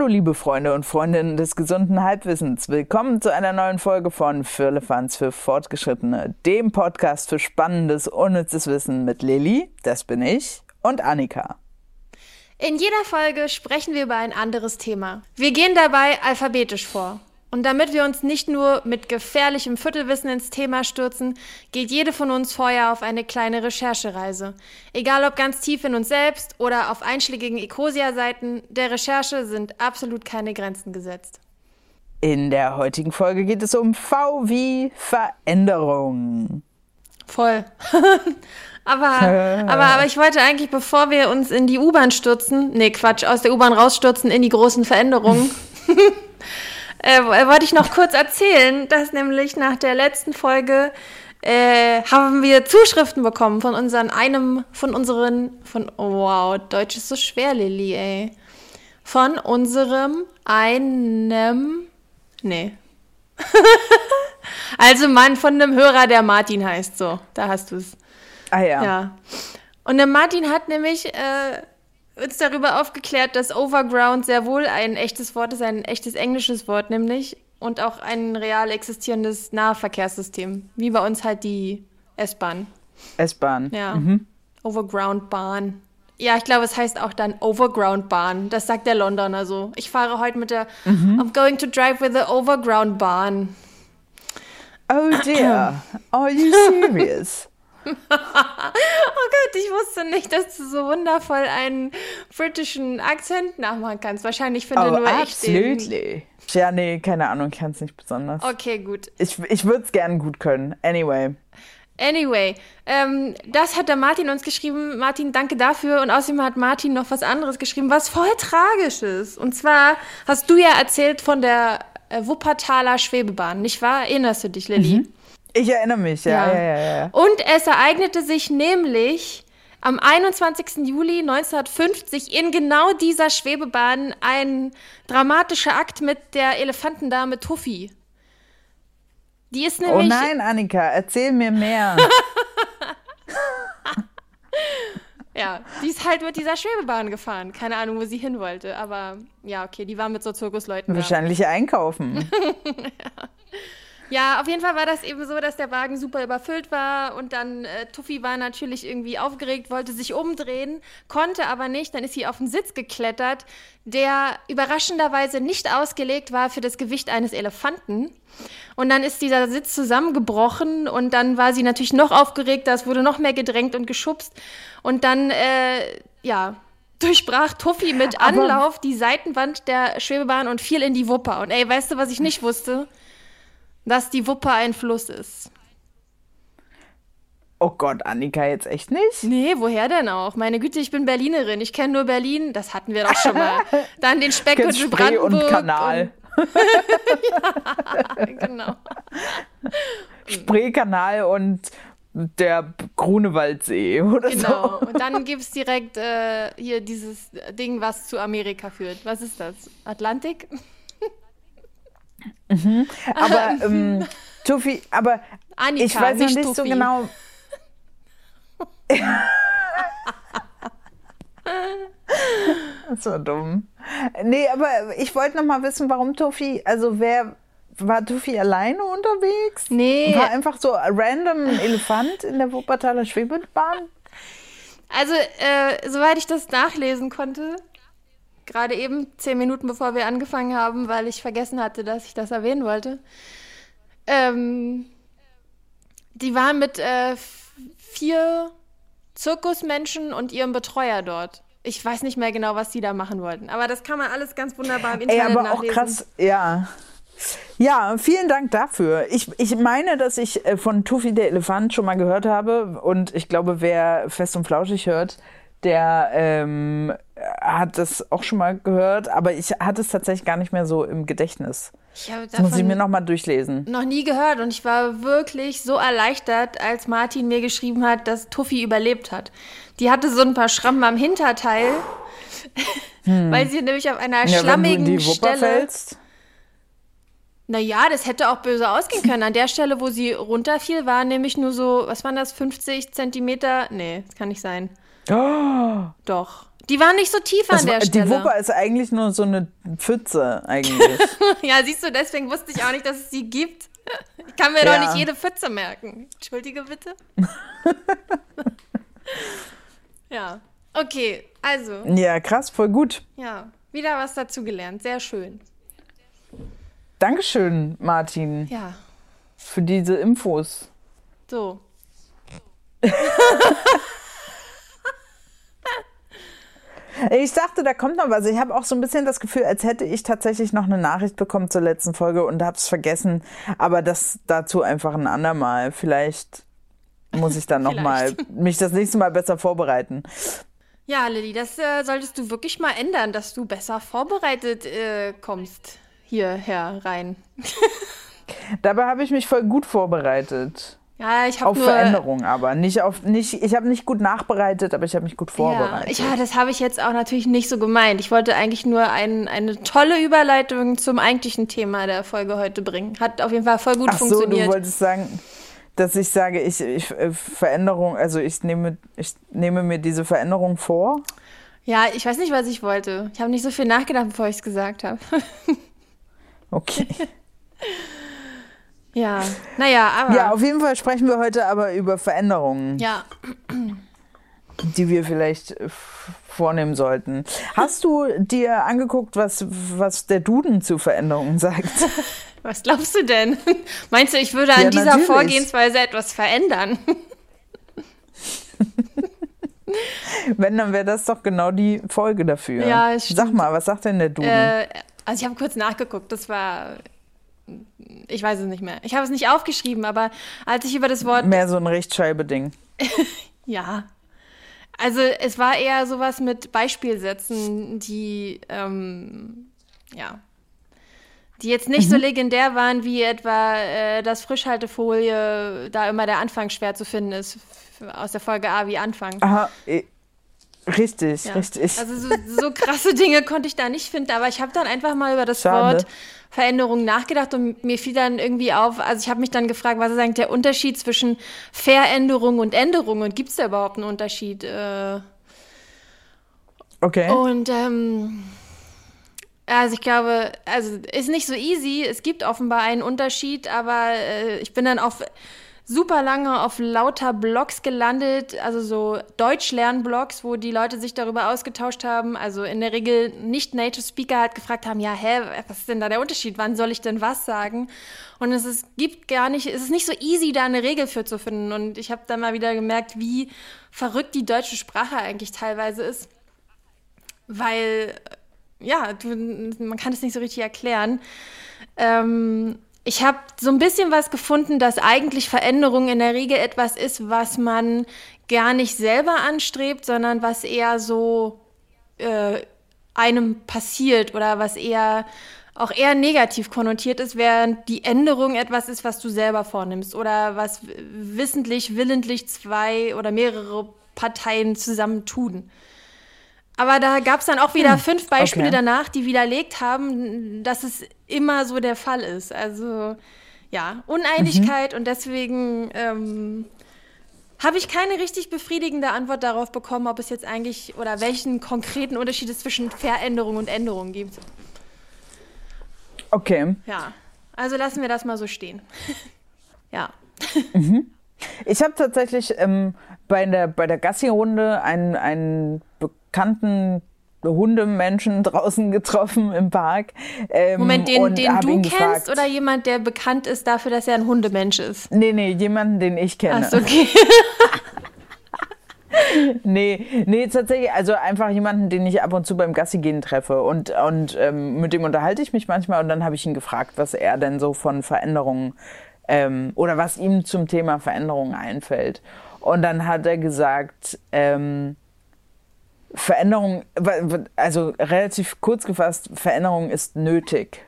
Hallo liebe Freunde und Freundinnen des gesunden Halbwissens. Willkommen zu einer neuen Folge von Firlefanz für Fortgeschrittene, dem Podcast für spannendes, unnützes Wissen mit Lilly, das bin ich, und Annika. In jeder Folge sprechen wir über ein anderes Thema. Wir gehen dabei alphabetisch vor. Und damit wir uns nicht nur mit gefährlichem Viertelwissen ins Thema stürzen, geht jede von uns vorher auf eine kleine Recherchereise. Egal ob ganz tief in uns selbst oder auf einschlägigen Ecosia-Seiten, der Recherche sind absolut keine Grenzen gesetzt. In der heutigen Folge geht es um V wie Veränderung. Voll. aber, aber, aber ich wollte eigentlich, bevor wir uns in die U-Bahn stürzen, nee, Quatsch, aus der U-Bahn rausstürzen in die großen Veränderungen. äh, wollte ich noch kurz erzählen, dass nämlich nach der letzten Folge äh, haben wir Zuschriften bekommen von unseren einem, von unseren, von, oh wow, Deutsch ist so schwer, Lilly, ey. Von unserem einem, nee. also Mann von einem Hörer, der Martin heißt, so, da hast du es. Ah ja. Ja. Und der Martin hat nämlich äh, uns darüber aufgeklärt, dass Overground sehr wohl ein echtes Wort ist, ein echtes englisches Wort nämlich und auch ein real existierendes Nahverkehrssystem, wie bei uns halt die S-Bahn. S-Bahn. Ja. Mhm. Overground Bahn. Ja, ich glaube, es heißt auch dann Overground Bahn. Das sagt der Londoner so. Ich fahre heute mit der mhm. I'm going to drive with the Overground Bahn. Oh dear. Are you serious? Oh Gott, ich wusste nicht, dass du so wundervoll einen britischen Akzent nachmachen kannst. Wahrscheinlich finde oh, nur absolutely. ich den. Ja, nee, keine Ahnung, ich kann es nicht besonders. Okay, gut. Ich, ich würde es gerne gut können. Anyway. Anyway, ähm, das hat der Martin uns geschrieben. Martin, danke dafür. Und außerdem hat Martin noch was anderes geschrieben, was voll tragisch ist. Und zwar hast du ja erzählt von der äh, Wuppertaler Schwebebahn, nicht wahr? Erinnerst du dich, Lilly? Mhm. Ich erinnere mich, ja. Ja. Ja, ja. Und es ereignete sich nämlich am 21. Juli 1950 in genau dieser Schwebebahn ein dramatischer Akt mit der Elefantendame Tuffy. Die ist nämlich. Oh nein, Annika, erzähl mir mehr. ja, die ist halt mit dieser Schwebebahn gefahren. Keine Ahnung, wo sie hin wollte. Aber ja, okay, die war mit so Zirkusleuten. Wahrscheinlich da. einkaufen. ja. Auf jeden Fall war das eben so, dass der Wagen super überfüllt war und dann äh, Tuffy war natürlich irgendwie aufgeregt, wollte sich umdrehen, konnte aber nicht. Dann ist sie auf den Sitz geklettert, der überraschenderweise nicht ausgelegt war für das Gewicht eines Elefanten. Und dann ist dieser Sitz zusammengebrochen und dann war sie natürlich noch aufgeregter, es wurde noch mehr gedrängt und geschubst. Und dann, äh, ja, durchbrach Tuffy mit Anlauf aber die Seitenwand der Schwebebahn und fiel in die Wupper. Und ey, weißt du, was ich nicht wusste? Dass die Wupper ein Fluss ist. Oh Gott, Annika, jetzt echt nicht? Nee, woher denn auch? Meine Güte, ich bin Berlinerin. Ich kenne nur Berlin. Das hatten wir doch schon mal. Dann den Speckgürtel Brandenburg. und Kanal. Und ja, genau. Spreekanal und der Grunewaldsee oder genau. so. Genau. Und dann gibt es direkt äh, hier dieses Ding, was zu Amerika führt. Was ist das? Atlantik? Mhm. Aber ähm, Tufi, aber Annika, ich weiß noch nicht Tufi. so genau. so dumm. Nee, aber ich wollte noch mal wissen, warum Tufi, also wer war Tufi alleine unterwegs? Nee. War einfach so random ein Elefant in der Wuppertaler Schwebebahn? Also, äh, soweit ich das nachlesen konnte, gerade eben, zehn Minuten bevor wir angefangen haben, weil ich vergessen hatte, dass ich das erwähnen wollte. Ähm, die waren mit äh, vier Zirkusmenschen und ihrem Betreuer dort. Ich weiß nicht mehr genau, was die da machen wollten. Aber das kann man alles ganz wunderbar im Internet Ey, aber nachlesen. auch krass, ja. Ja, vielen Dank dafür. Ich, ich meine, dass ich äh, von Tufi der Elefant schon mal gehört habe. Und ich glaube, wer fest und flauschig hört, der ähm, hat das auch schon mal gehört, aber ich hatte es tatsächlich gar nicht mehr so im Gedächtnis. Ich habe das muss ich mir nochmal durchlesen. Noch nie gehört und ich war wirklich so erleichtert, als Martin mir geschrieben hat, dass Tuffy überlebt hat. Die hatte so ein paar Schrammen am Hinterteil, hm. weil sie nämlich auf einer ja, schlammigen wenn du in die Wupper Stelle. Fällst. Naja, das hätte auch böse ausgehen können. An der Stelle, wo sie runterfiel, war nämlich nur so, was waren das, 50 Zentimeter? Nee, das kann nicht sein. Oh. Doch. Die waren nicht so tief an Das der war- Stelle. die Wupper ist eigentlich nur so eine Pfütze eigentlich. ja, siehst du, deswegen wusste ich auch nicht, dass es die gibt. Ich kann mir Ja. doch nicht jede Pfütze merken. Entschuldige bitte. ja. Okay, also, ja, krass, voll gut. ja, wieder was dazugelernt. Sehr schön. Dankeschön, Martin, Ja, für diese Infos. so. Ich dachte, da kommt noch was. Ich habe auch so ein bisschen das Gefühl, als hätte ich tatsächlich noch eine Nachricht bekommen zur letzten Folge und habe es vergessen. Aber das dazu einfach ein andermal. Vielleicht muss ich dann noch mal Vielleicht. mich das nächste Mal besser vorbereiten. Ja, Lilly, das äh, solltest du wirklich mal ändern, dass du besser vorbereitet äh, kommst hierher rein. Dabei habe ich mich voll gut vorbereitet. Ja, ich habe Auf nur. Veränderung aber. Nicht auf, nicht, ich habe nicht gut nachbereitet, aber ich habe mich gut Ja, vorbereitet. ich, ja, das habe ich jetzt auch natürlich nicht so gemeint. Ich wollte eigentlich nur ein, eine tolle Überleitung zum eigentlichen Thema der Folge heute bringen. Hat auf jeden Fall voll gut Ach so, du funktioniert. wolltest sagen, dass ich sage, ich, ich äh, Veränderung, also ich nehme, ich nehme mir diese Veränderung vor. ja, ich weiß nicht, was ich wollte. Ich habe nicht so viel nachgedacht, bevor ich es gesagt habe. Okay. ja, naja, aber. Ja, auf jeden Fall sprechen wir heute aber über Veränderungen, ja. die wir vielleicht äh, vornehmen sollten. Hast du dir angeguckt, was, was der Duden zu Veränderungen sagt? Was glaubst du denn? Meinst du, ich würde an Ja, dieser natürlich. Vorgehensweise etwas verändern? Wenn, dann wäre das doch genau die Folge dafür. Ja, Sag mal, was sagt denn der Duden? Äh, also ich habe kurz nachgeguckt, das war, ich weiß es nicht mehr. Ich habe es nicht aufgeschrieben, aber als ich über das Wort, Mehr so ein Rechtschreibe-Ding. ja, also es war eher sowas mit Beispielsätzen, die, ähm, ja, die jetzt nicht so legendär waren, wie etwa, äh, dass Frischhaltefolie da immer der Anfang schwer zu finden ist, aus der Folge A wie Anfang. Aha, richtig, Ja. richtig. Also so, so krasse Dinge konnte ich da nicht finden, aber ich habe dann einfach mal über das Schade. Wort Veränderung nachgedacht und mir fiel dann irgendwie auf, also ich habe mich dann gefragt, was ist eigentlich der Unterschied zwischen Veränderung und Änderung und gibt es da überhaupt einen Unterschied? Äh, okay. und ähm, also ich glaube, also ist nicht so easy. Es gibt offenbar einen Unterschied, aber äh, ich bin dann auf super lange auf lauter Blogs gelandet, also so Deutschlernblogs, wo die Leute sich darüber ausgetauscht haben. Also in der Regel nicht Native Speaker halt gefragt haben, ja, hä, was ist denn da der Unterschied? Wann soll ich denn was sagen? Und es ist, gibt gar nicht, es ist nicht so easy, da eine Regel für zu finden. Und ich habe dann mal wieder gemerkt, wie verrückt die deutsche Sprache eigentlich teilweise ist weil ja, du, man kann es nicht so richtig erklären. Ähm, ich habe so ein bisschen was gefunden, dass eigentlich Veränderung in der Regel etwas ist, was man gar nicht selber anstrebt, sondern was eher so äh, einem passiert oder was eher auch eher negativ konnotiert ist, während die Änderung etwas ist, was du selber vornimmst oder was wissentlich, willentlich zwei oder mehrere Parteien zusammen tun. Aber da gab es dann auch wieder fünf Beispiele okay. danach, die widerlegt haben, dass es immer so der Fall ist. Also ja, Uneinigkeit und deswegen ähm, habe ich keine richtig befriedigende Antwort darauf bekommen, ob es jetzt eigentlich oder welchen konkreten Unterschied es zwischen Veränderung und Änderung gibt. Okay. Ja, also lassen wir das mal so stehen. ja. Ich habe tatsächlich ähm, bei der, bei der Gassi-Runde einen, einen bekannten Hundemenschen draußen getroffen im Park. Ähm, Moment, den, den du kennst gefragt, oder jemand, der bekannt ist dafür, dass er ein Hundemensch ist? Nee, nee, jemanden, den ich kenne. Achso, okay. Nee, nee, tatsächlich, also einfach jemanden, den ich ab und zu beim Gassi gehen treffe. Und, und ähm, mit dem unterhalte ich mich manchmal und dann habe ich ihn gefragt, was er denn so von Veränderungen ähm, oder was ihm zum Thema Veränderungen einfällt. Und dann hat er gesagt, ähm, Veränderung, also relativ kurz gefasst, Veränderung ist nötig.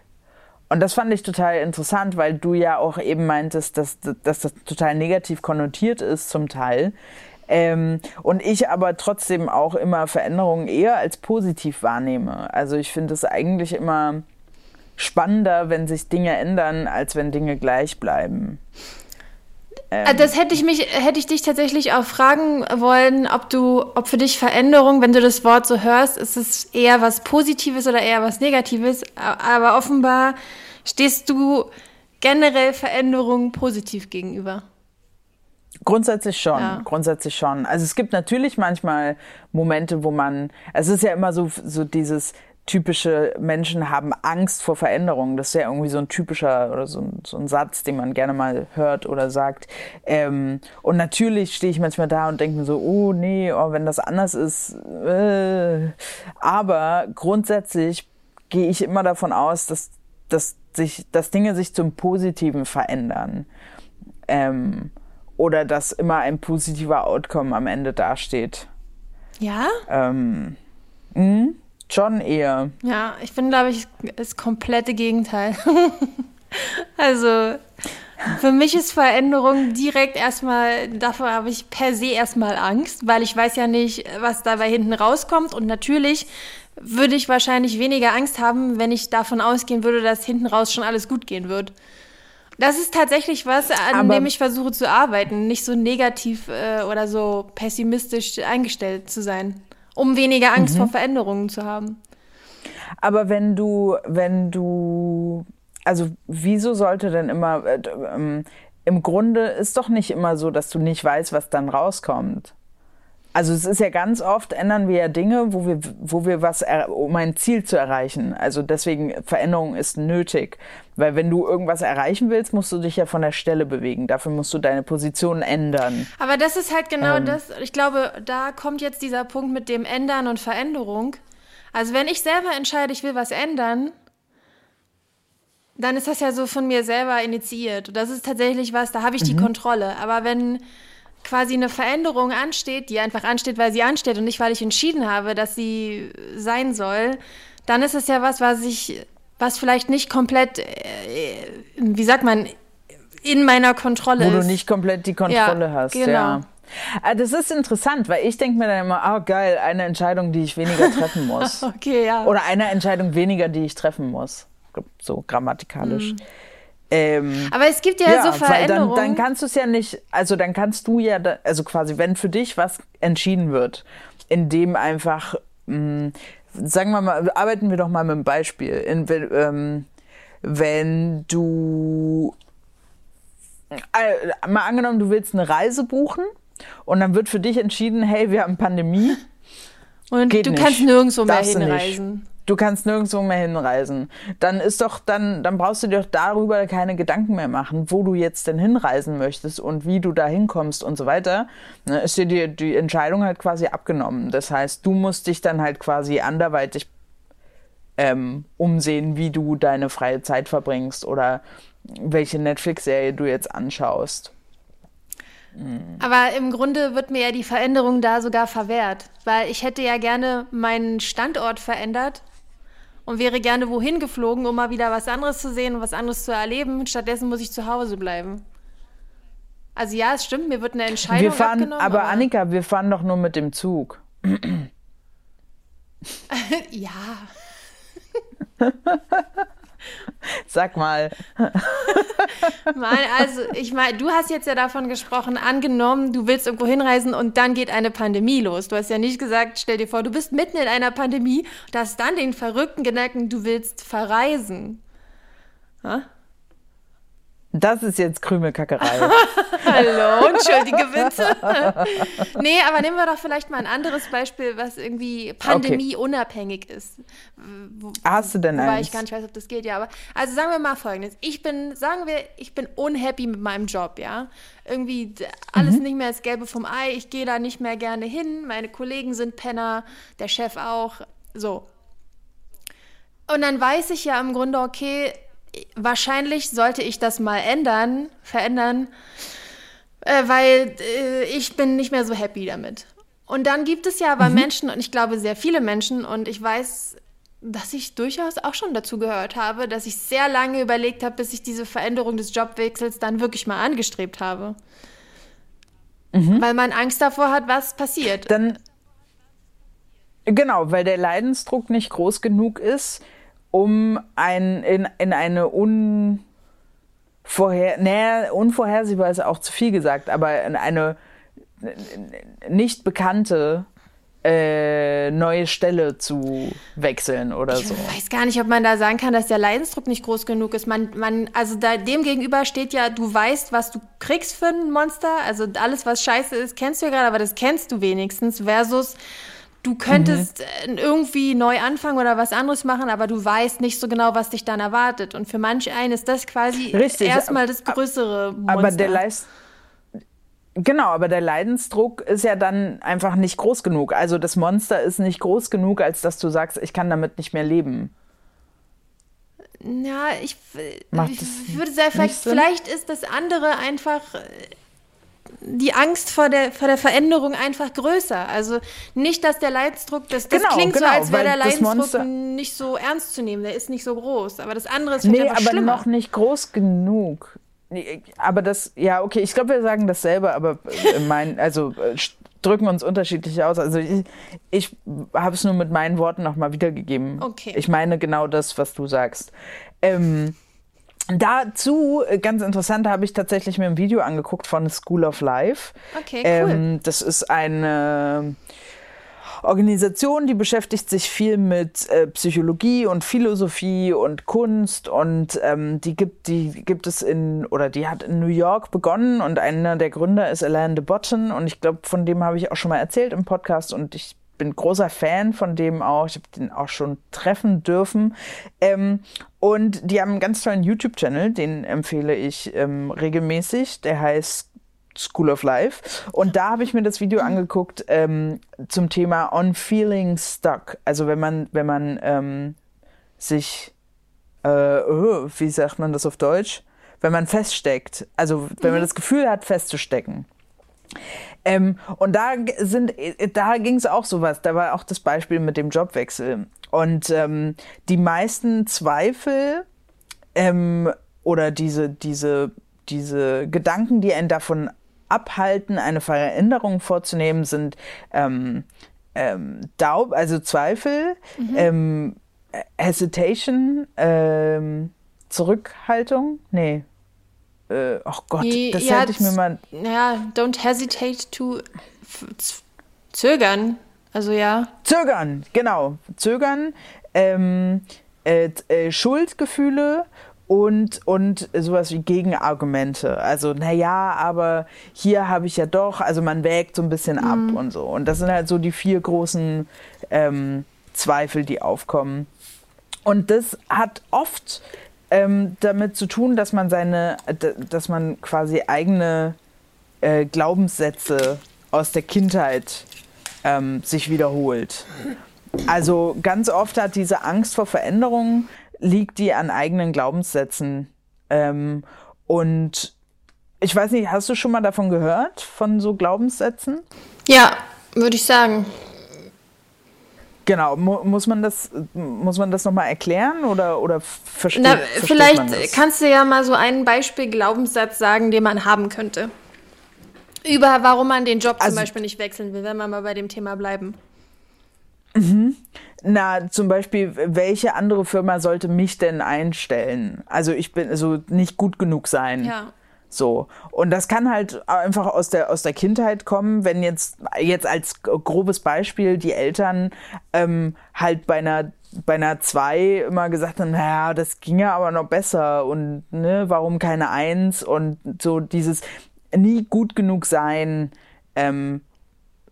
Und das fand ich total interessant, weil du ja auch eben meintest, dass, dass das total negativ konnotiert ist zum Teil. Ähm, und ich aber trotzdem auch immer Veränderungen eher als positiv wahrnehme. Also ich finde es eigentlich immer spannender, wenn sich Dinge ändern, als wenn Dinge gleich bleiben. Ähm, das hätte ich mich, hätte ich dich tatsächlich auch fragen wollen, ob du, ob für dich Veränderung, wenn du das Wort so hörst, ist es eher was Positives oder eher was Negatives. Aber offenbar stehst du generell Veränderungen positiv gegenüber. Grundsätzlich schon, ja. grundsätzlich schon. Also es gibt natürlich manchmal Momente, wo man, es ist ja immer so, so dieses, typische Menschen haben Angst vor Veränderungen. Das ist ja irgendwie so ein typischer oder so ein, so ein Satz, den man gerne mal hört oder sagt. Ähm, und natürlich stehe ich manchmal da und denke mir so, oh nee, oh, wenn das anders ist. Äh. Aber grundsätzlich gehe ich immer davon aus, dass, dass, sich, dass Dinge sich zum Positiven verändern. Ähm, oder dass immer ein positiver Outcome am Ende dasteht. Ja? Ähm, mh? Schon eher. Ja, ich bin, glaube ich, das komplette Gegenteil. also, für mich ist Veränderung direkt erstmal, davor habe ich per se erstmal Angst, weil ich weiß ja nicht, was dabei hinten rauskommt. Und natürlich würde ich wahrscheinlich weniger Angst haben, wenn ich davon ausgehen würde, dass hinten raus schon alles gut gehen wird. Das ist tatsächlich was, an Aber dem ich versuche zu arbeiten, nicht so negativ äh, oder so pessimistisch eingestellt zu sein um weniger Angst mhm. vor Veränderungen zu haben. Aber wenn du, wenn du, also wieso sollte denn immer, äh, ähm, im Grunde ist doch nicht immer so, dass du nicht weißt, was dann rauskommt. Also es ist ja ganz oft, ändern wir ja Dinge, wo wir, wo wir was, um ein Ziel zu erreichen. Also deswegen, Veränderung ist nötig. Weil wenn du irgendwas erreichen willst, musst du dich ja von der Stelle bewegen. Dafür musst du deine Position ändern. Aber das ist halt genau ähm. das. Ich glaube, da kommt jetzt dieser Punkt mit dem Ändern und Veränderung. Also wenn ich selber entscheide, ich will was ändern, dann ist das ja so von mir selber initiiert. Das ist tatsächlich was, da habe ich die mhm. Kontrolle. Aber wenn quasi eine Veränderung ansteht, die einfach ansteht, weil sie ansteht und nicht, weil ich entschieden habe, dass sie sein soll, dann ist es ja was, was ich, was vielleicht nicht komplett, äh, wie sagt man, in meiner Kontrolle Wo ist. Wo du nicht komplett die Kontrolle ja, hast, genau. ja. Ah, das ist interessant, weil ich denke mir dann immer, oh geil, eine Entscheidung, die ich weniger treffen muss. okay, ja. Oder eine Entscheidung weniger, die ich treffen muss. So grammatikalisch. Mm. Ähm, Aber es gibt ja, ja so Veränderungen. Dann, dann kannst du es ja nicht, also dann kannst du ja, also quasi, wenn für dich was entschieden wird, indem einfach, mh, mm, sagen wir mal, arbeiten wir doch mal mit einem Beispiel. In, ähm, wenn du, äh, mal angenommen, du willst eine Reise buchen und dann wird für dich entschieden, hey, wir haben Pandemie. Und Geht du nicht. kannst nirgendwo mehr hinreisen. Du kannst nirgendwo mehr hinreisen. Dann ist doch, dann, dann brauchst du dir doch darüber keine Gedanken mehr machen, wo du jetzt denn hinreisen möchtest und wie du da hinkommst und so weiter. Ne, ist dir die, die Entscheidung halt quasi abgenommen. Das heißt, du musst dich dann halt quasi anderweitig ähm, umsehen, wie du deine freie Zeit verbringst oder welche Netflix-Serie du jetzt anschaust. Aber im Grunde wird mir ja die Veränderung da sogar verwehrt, weil ich hätte ja gerne meinen Standort verändert und wäre gerne wohin geflogen, um mal wieder was anderes zu sehen und was anderes zu erleben. Stattdessen muss ich zu Hause bleiben. Also ja, es stimmt, mir wird eine Entscheidung wir fahren, abgenommen. Aber, aber Annika, wir fahren doch nur mit dem Zug. ja. Sag mal. mal also ich meine, du hast jetzt ja davon gesprochen, angenommen, du willst irgendwo hinreisen und dann geht eine Pandemie los. Du hast ja nicht gesagt, stell dir vor, du bist mitten in einer Pandemie, du hast dann den verrückten Gedanken, du willst verreisen. Ha? Das ist jetzt Krümelkackerei. Hallo, entschuldige bitte. nee, aber nehmen wir doch vielleicht mal ein anderes Beispiel, was irgendwie pandemieunabhängig okay. ist. Wo, Hast du denn eins? ich gar nicht weiß, ob das geht, ja. Aber also sagen wir mal folgendes. Ich bin, sagen wir, ich bin unhappy mit meinem Job, ja. Irgendwie alles mhm. nicht mehr das Gelbe vom Ei. Ich gehe da nicht mehr gerne hin. Meine Kollegen sind Penner, der Chef auch. So. Und dann weiß ich ja im Grunde, okay, wahrscheinlich sollte ich das mal ändern, verändern, äh, weil äh, ich bin nicht mehr so happy damit. Und dann gibt es ja aber mhm. Menschen, und ich glaube sehr viele Menschen, und ich weiß, dass ich durchaus auch schon dazu gehört habe, dass ich sehr lange überlegt habe, bis ich diese Veränderung des Jobwechsels dann wirklich mal angestrebt habe. Mhm. Weil man Angst davor hat, was passiert. Dann, genau, weil der Leidensdruck nicht groß genug ist, um ein, in, in eine un, vorher, naja, unvorhersehbar ist auch zu viel gesagt, aber eine nicht bekannte äh, neue Stelle zu wechseln oder ich so. Ich weiß gar nicht, ob man da sagen kann, dass der Leidensdruck nicht groß genug ist. Man, man, also da, dem gegenüber steht ja, du weißt, was du kriegst für ein Monster. Also alles, was scheiße ist, kennst du ja gerade, aber das kennst du wenigstens. Versus, du könntest mhm. irgendwie neu anfangen oder was anderes machen, aber du weißt nicht so genau, was dich dann erwartet. Und für manch einen ist das quasi erstmal das größere Monster. Aber der Leidensdruck Genau, aber der Leidensdruck ist ja dann einfach nicht groß genug. Also das Monster ist nicht groß genug, als dass du sagst, ich kann damit nicht mehr leben. Ja, ich, ich würde sagen, vielleicht, vielleicht ist das andere einfach äh, die Angst vor der, vor der Veränderung einfach größer. Also nicht, dass der Leidensdruck, das, das genau, klingt genau, so, als wäre der Leidensdruck nicht so ernst zu nehmen, der ist nicht so groß. Aber das andere ist nee, aber schlimmer. noch nicht groß genug. Aber das, ja, okay, ich glaube, wir sagen dasselbe, aber äh, mein, also äh, drücken uns unterschiedlich aus. Also ich, ich habe es nur mit meinen Worten nochmal wiedergegeben. Okay. Ich meine genau das, was du sagst. Ähm, dazu, äh, ganz interessant, habe ich tatsächlich mir ein Video angeguckt von School of Life. Okay, cool. Ähm, das ist eine Organisation, die beschäftigt sich viel mit äh, Psychologie und Philosophie und Kunst und ähm, die gibt die gibt es in oder die hat in New York begonnen und einer der Gründer ist Alain de Botton und ich glaube von dem habe ich auch schon mal erzählt im Podcast und ich bin großer Fan von dem auch. Ich habe den auch schon treffen dürfen. Ähm, und die haben einen ganz tollen YouTube-Channel, den empfehle ich ähm, regelmäßig. Der heißt School of Life. Und da habe ich mir das Video angeguckt ähm, zum Thema On Feeling Stuck. Also wenn man, wenn man ähm, sich, äh, oh, wie sagt man das auf Deutsch? Wenn man feststeckt, also wenn man mhm. das Gefühl hat, festzustecken. Ähm, und da sind, da ging es auch sowas. Da war auch das Beispiel mit dem Jobwechsel. Und ähm, die meisten Zweifel ähm, oder diese, diese, diese Gedanken, die einen davon abhalten, eine Veränderung vorzunehmen, sind ähm, ähm, Daub, also Zweifel, mhm. ähm, Hesitation, ähm, Zurückhaltung, nee. Äh, oh Gott, das ja, hätte ich mir mal. Ja, don't hesitate to zögern. Also ja. Zögern, genau. Zögern, ähm, äh, äh, Schuldgefühle und, und sowas wie Gegenargumente. Also, naja, aber hier habe ich ja doch, also man wägt so ein bisschen ab mhm. und so. Und das sind halt so die vier großen ähm, Zweifel, die aufkommen. Und das hat oft ähm, damit zu tun, dass man seine, dass man quasi eigene äh, Glaubenssätze aus der Kindheit ähm, sich wiederholt. Also ganz oft hat diese Angst vor Veränderungen liegt die an eigenen Glaubenssätzen. Ähm, und ich weiß nicht, hast du schon mal davon gehört, von so Glaubenssätzen? Ja, würde ich sagen. Genau, Mu muss man das, muss man das nochmal erklären oder, oder versteht, Na, versteht Vielleicht kannst du ja mal so einen Beispiel Glaubenssatz sagen, den man haben könnte. Über warum man den Job also, zum Beispiel nicht wechseln will, wenn wir mal bei dem Thema bleiben. Mhm. Na, zum Beispiel, welche andere Firma sollte mich denn einstellen? Also ich bin so also nicht gut genug sein. Ja. So. Und das kann halt einfach aus der, aus der Kindheit kommen, wenn jetzt, jetzt als grobes Beispiel die Eltern ähm, halt bei einer bei einer 2 immer gesagt haben, naja, das ginge aber noch besser und ne, warum keine Eins und so dieses nie gut genug sein, ähm,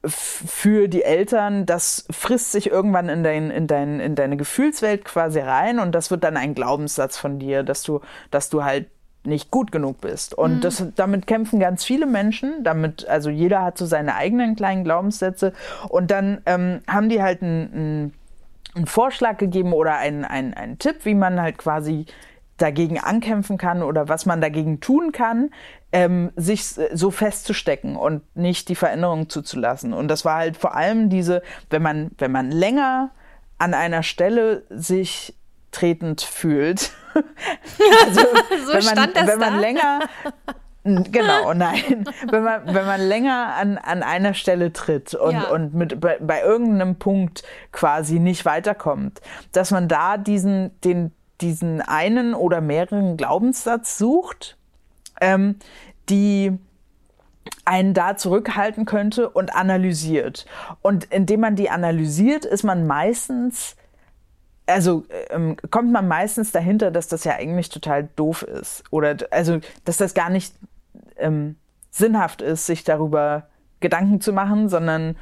für die Eltern, das frisst sich irgendwann in, dein, in, dein, in deine Gefühlswelt quasi rein und das wird dann ein Glaubenssatz von dir, dass du, dass du halt nicht gut genug bist. Und mhm. das, damit kämpfen ganz viele Menschen. Damit, also jeder hat so seine eigenen kleinen Glaubenssätze. Und dann ähm, haben die halt einen, einen Vorschlag gegeben oder einen, einen, einen Tipp, wie man halt quasi dagegen ankämpfen kann oder was man dagegen tun kann, ähm, sich so festzustecken und nicht die Veränderung zuzulassen. Und das war halt vor allem diese, wenn man, wenn man länger an einer Stelle sich tretend fühlt. also, so wenn man, wenn man da? länger Genau, nein. Wenn man, wenn man länger an, an einer Stelle tritt und, ja. und mit, bei, bei irgendeinem Punkt quasi nicht weiterkommt, dass man da diesen, den, diesen einen oder mehreren Glaubenssatz sucht ähm, die einen da zurückhalten könnte und analysiert. Und indem man die analysiert, ist man meistens, also ähm, kommt man meistens dahinter, dass das ja eigentlich total doof ist. Oder also, dass das gar nicht ähm, sinnhaft ist, sich darüber Gedanken zu machen, sondern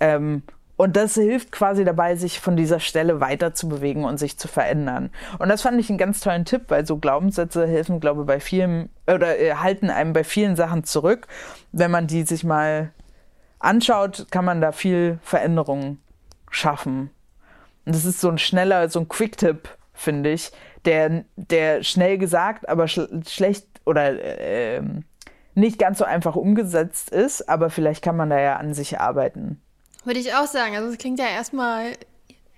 ähm, und das hilft quasi dabei, sich von dieser Stelle weiter zu bewegen und sich zu verändern. Und das fand ich einen ganz tollen Tipp, weil so Glaubenssätze helfen, glaube ich, bei vielen oder äh, halten einem bei vielen Sachen zurück. Wenn man die sich mal anschaut, kann man da viel Veränderung schaffen. Und das ist so ein schneller, so ein Quick-Tipp, finde ich, der, der schnell gesagt, aber sch schlecht oder äh, nicht ganz so einfach umgesetzt ist, aber vielleicht kann man da ja an sich arbeiten. Würde ich auch sagen. Also es klingt ja erstmal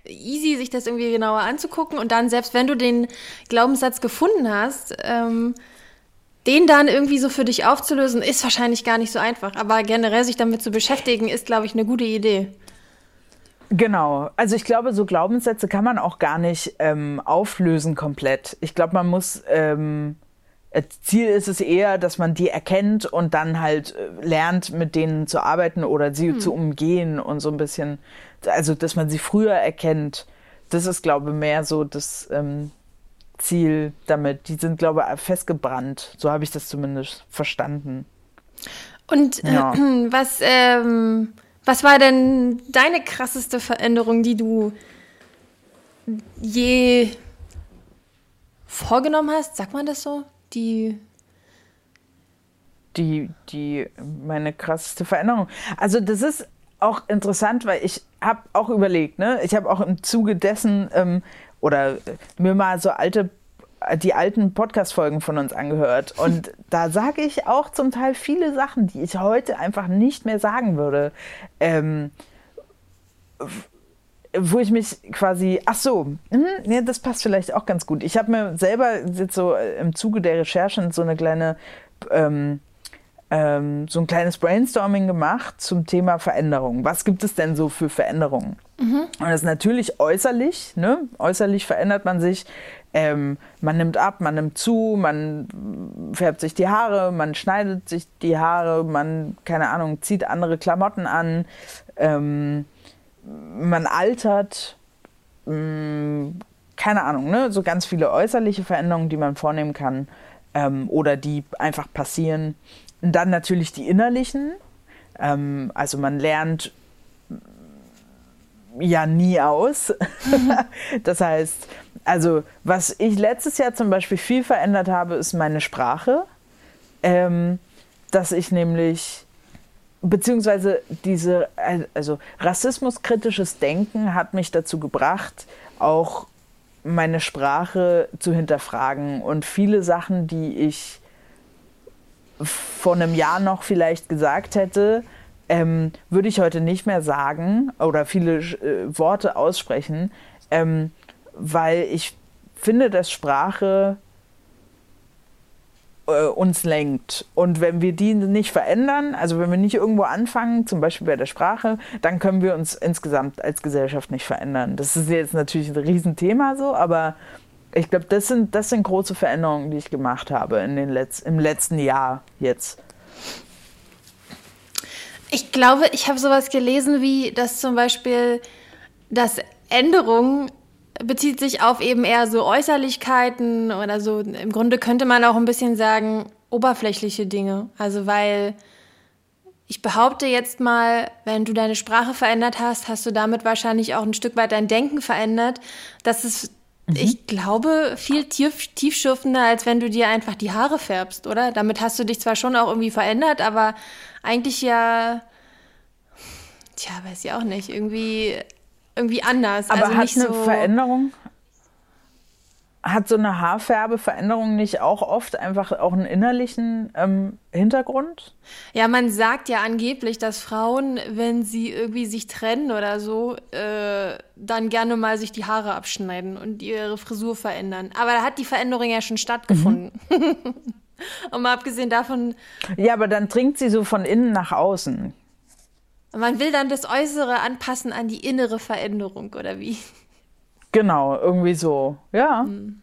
easy, sich das irgendwie genauer anzugucken und dann, selbst wenn du den Glaubenssatz gefunden hast, ähm, den dann irgendwie so für dich aufzulösen, ist wahrscheinlich gar nicht so einfach. Aber generell sich damit zu beschäftigen, ist, glaube ich, eine gute Idee. Genau. Also ich glaube, so Glaubenssätze kann man auch gar nicht ähm, auflösen komplett. Ich glaube, man muss ähm, äh, Ziel ist es eher, dass man die erkennt und dann halt äh, lernt, mit denen zu arbeiten oder sie hm. zu umgehen und so ein bisschen, also dass man sie früher erkennt. Das ist, glaube ich, mehr so das ähm, Ziel damit. Die sind, glaube ich, festgebrannt. So habe ich das zumindest verstanden. Und ja. äh, was, ähm, was war denn deine krasseste Veränderung, die du je vorgenommen hast? Sagt man das so? Die die, die, meine krasseste Veränderung. Also das ist auch interessant, weil ich habe auch überlegt, ne? Ich habe auch im Zuge dessen ähm, oder mir mal so alte, die alten Podcast-Folgen von uns angehört. Und da sage ich auch zum Teil viele Sachen, die ich heute einfach nicht mehr sagen würde. Ähm, wo ich mich quasi, ach so, mh, nee, das passt vielleicht auch ganz gut. Ich habe mir selber jetzt so äh, im Zuge der Recherchen so eine kleine, ähm, ähm, so ein kleines Brainstorming gemacht zum Thema Veränderung. Was gibt es denn so für Veränderungen? Mhm. Und das ist natürlich äußerlich, ne? Äußerlich verändert man sich. Ähm, man nimmt ab, man nimmt zu, man färbt sich die Haare, man schneidet sich die Haare, man, keine Ahnung, zieht andere Klamotten an. Ähm, man altert, mh, mm, keine Ahnung, ne? so ganz viele äußerliche Veränderungen, die man vornehmen kann ähm, oder die einfach passieren. Und dann natürlich die innerlichen. Ähm, also man lernt ja nie aus. das heißt, also was ich letztes Jahr zum Beispiel viel verändert habe, ist meine Sprache. Ähm, dass ich nämlich beziehungsweise diese, also rassismuskritisches Denken hat mich dazu gebracht, auch meine Sprache zu hinterfragen und viele Sachen, die ich vor einem Jahr noch vielleicht gesagt hätte, ähm, würde ich heute nicht mehr sagen oder viele äh, Worte aussprechen, ähm, weil ich finde, dass Sprache äh, uns lenkt. Und wenn wir die nicht verändern, also wenn wir nicht irgendwo anfangen, zum Beispiel bei der Sprache, dann können wir uns insgesamt als Gesellschaft nicht verändern. Das ist jetzt natürlich ein Riesenthema so, aber ich glaube, das sind, das sind große Veränderungen, die ich gemacht habe in den Letz-, im letzten Jahr jetzt. Ich glaube, ich habe sowas gelesen wie, dass zum Beispiel, dass Änderungen bezieht sich auf eben eher so Äußerlichkeiten oder so. Im Grunde könnte man auch ein bisschen sagen, oberflächliche Dinge. Also weil ich behaupte jetzt mal, wenn du deine Sprache verändert hast, hast du damit wahrscheinlich auch ein Stück weit dein Denken verändert. Das ist, mhm. ich glaube, viel tief, tiefschürfender, als wenn du dir einfach die Haare färbst, oder? Damit hast du dich zwar schon auch irgendwie verändert, aber eigentlich ja, tja, weiß ich auch nicht, irgendwie irgendwie anders. Aber also hat eine so Veränderung, hat so eine Haarfärbeveränderung nicht auch oft einfach auch einen innerlichen ähm, Hintergrund? Ja, man sagt ja angeblich, dass Frauen, wenn sie irgendwie sich trennen oder so, äh, dann gerne mal sich die Haare abschneiden und ihre Frisur verändern. Aber da hat die Veränderung ja schon stattgefunden. Mhm. und mal abgesehen davon. Ja, aber dann dringt sie so von innen nach außen. Man will dann das Äußere anpassen an die innere Veränderung, oder wie? Genau, irgendwie so, ja. Hm.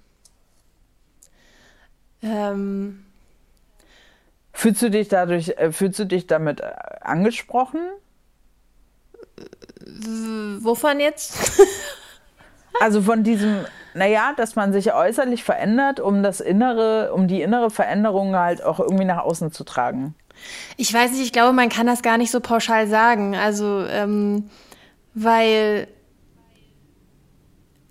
Ähm, Fühlst du dich dadurch, äh, fühlst du dich damit äh, angesprochen? Wovon jetzt? also von diesem, naja, dass man sich äußerlich verändert, um das innere, um die innere Veränderung halt auch irgendwie nach außen zu tragen. Ich weiß nicht, ich glaube, man kann das gar nicht so pauschal sagen. Also, ähm, weil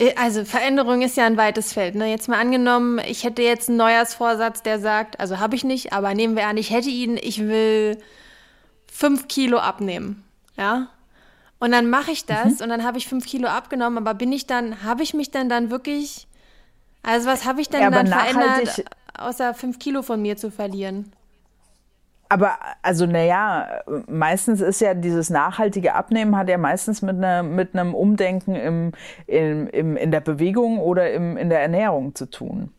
äh, also Veränderung ist ja ein weites Feld. Ne? Jetzt mal angenommen, ich hätte jetzt einen Neujahrsvorsatz, der sagt, also habe ich nicht, aber nehmen wir an, ich hätte ihn, ich will fünf Kilo abnehmen. Ja. Und dann mache ich das mhm. und dann habe ich fünf Kilo abgenommen, aber bin ich dann, habe ich mich denn dann wirklich, also was habe ich denn ja, dann verändert, außer fünf Kilo von mir zu verlieren? Aber also naja, meistens ist ja dieses nachhaltige Abnehmen hat ja meistens mit, einer, mit einem Umdenken im, im, im, in der Bewegung oder im, in der Ernährung zu tun.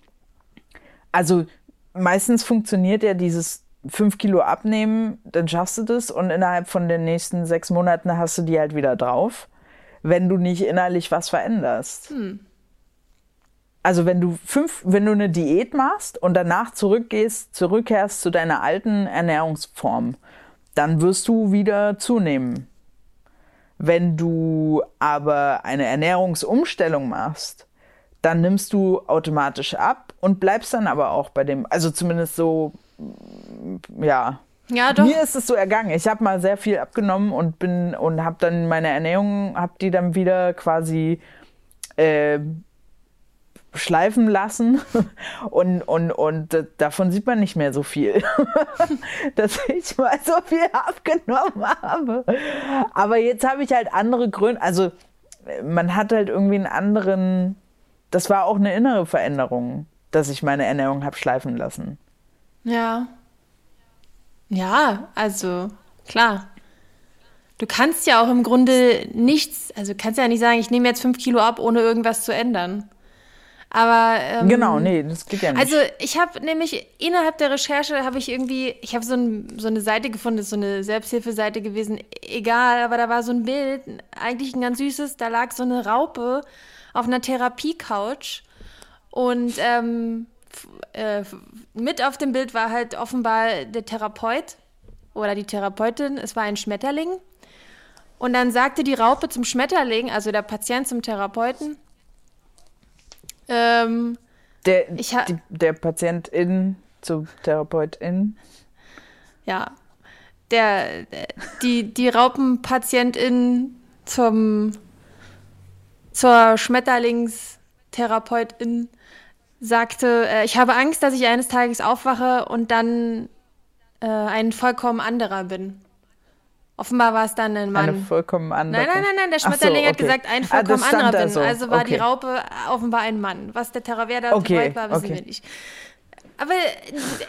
Also meistens funktioniert ja dieses 5 Kilo abnehmen, dann schaffst du das und innerhalb von den nächsten sechs Monaten hast du die halt wieder drauf, wenn du nicht innerlich was veränderst. Hm also wenn du fünf, wenn du eine Diät machst und danach zurückgehst, zurückkehrst zu deiner alten Ernährungsform, dann wirst du wieder zunehmen. Wenn du aber eine Ernährungsumstellung machst, dann nimmst du automatisch ab und bleibst dann aber auch bei dem, also zumindest so, ja. Ja, doch. Mir ist es so ergangen. Ich habe mal sehr viel abgenommen und bin und habe dann meine Ernährung, habe die dann wieder quasi äh, schleifen lassen und, und, und davon sieht man nicht mehr so viel, dass ich mal so viel abgenommen habe. Aber jetzt habe ich halt andere Gründe, also man hat halt irgendwie einen anderen, das war auch eine innere Veränderung, dass ich meine Ernährung habe schleifen lassen. Ja. Ja, also klar. Du kannst ja auch im Grunde nichts, also kannst ja nicht sagen, ich nehme jetzt fünf Kilo ab, ohne irgendwas zu ändern. Aber ähm, genau, nee, das geht ja nicht. Also ich habe nämlich innerhalb der Recherche habe ich irgendwie, ich habe so, ein, so, eine Seite gefunden, das ist so eine Selbsthilfeseite gewesen, egal, aber da war so ein Bild, eigentlich ein ganz süßes, da lag so eine Raupe auf einer Therapie-Couch und ähm, äh, mit auf dem Bild war halt offenbar der Therapeut oder die Therapeutin, es war ein Schmetterling. Und dann sagte die Raupe zum Schmetterling, also der Patient zum Therapeuten, ähm, der, die, der Patientin zur Therapeutin. Ja. Der, die, die Raupenpatientin zum, zur Schmetterlingstherapeutin sagte, äh, ich habe Angst, dass ich eines Tages aufwache und dann äh, ein vollkommen anderer bin. Offenbar war es dann ein Mann. Eine vollkommen andere. Nein, nein, nein, nein. Der Schmetterling so, okay. hat gesagt, ein ah, vollkommen ah, anderer bin. So. Also war okay. die Raupe offenbar ein Mann. Was der Terraverda okay. war, wissen okay. wir nicht. Aber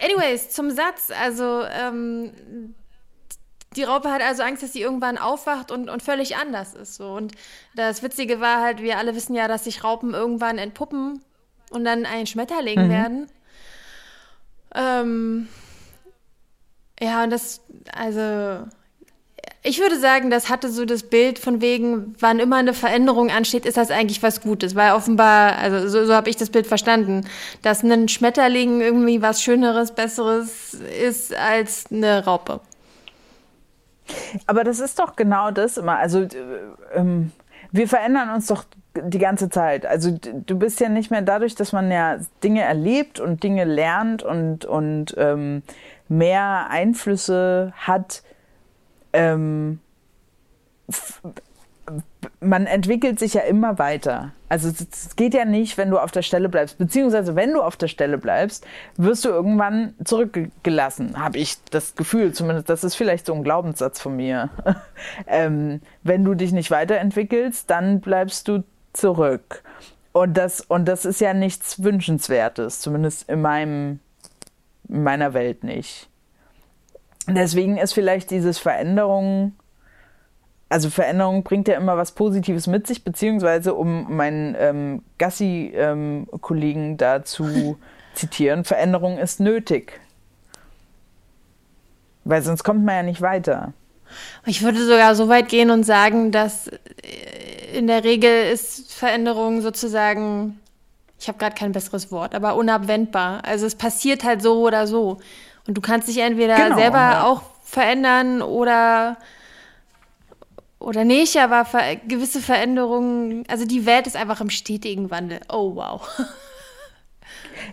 anyways, zum Satz. Also ähm, die Raupe hat also Angst, dass sie irgendwann aufwacht und, und völlig anders ist. So. Und das Witzige war halt, wir alle wissen ja, dass sich Raupen irgendwann entpuppen und dann ein Schmetterling mhm. werden. Ähm, ja, und das, also ich würde sagen, das hatte so das Bild von wegen, wann immer eine Veränderung ansteht, ist das eigentlich was Gutes. Weil offenbar, also so, so habe ich das Bild verstanden, dass ein Schmetterling irgendwie was Schöneres, Besseres ist als eine Raupe. Aber das ist doch genau das immer. Also äh, ähm, wir verändern uns doch die ganze Zeit. Also du bist ja nicht mehr dadurch, dass man ja Dinge erlebt und Dinge lernt und, und ähm, mehr Einflüsse hat ähm, man entwickelt sich ja immer weiter. Also es geht ja nicht, wenn du auf der Stelle bleibst. Beziehungsweise wenn du auf der Stelle bleibst, wirst du irgendwann zurückgelassen, habe ich das Gefühl. Zumindest, das ist vielleicht so ein Glaubenssatz von mir. ähm, wenn du dich nicht weiterentwickelst, dann bleibst du zurück. Und das, und das ist ja nichts Wünschenswertes, zumindest in, meinem, in meiner Welt nicht deswegen ist vielleicht dieses Veränderung, also Veränderung bringt ja immer was Positives mit sich, beziehungsweise um meinen ähm, Gassi-Kollegen ähm, da zu zitieren, Veränderung ist nötig. Weil sonst kommt man ja nicht weiter. Ich würde sogar so weit gehen und sagen, dass äh, in der Regel ist Veränderung sozusagen, ich habe gerade kein besseres Wort, aber unabwendbar. Also es passiert halt so oder so. Und du kannst dich entweder Genau, selber auch verändern oder oder nicht, aber ver gewisse Veränderungen, also die Welt ist einfach im stetigen Wandel. Oh wow.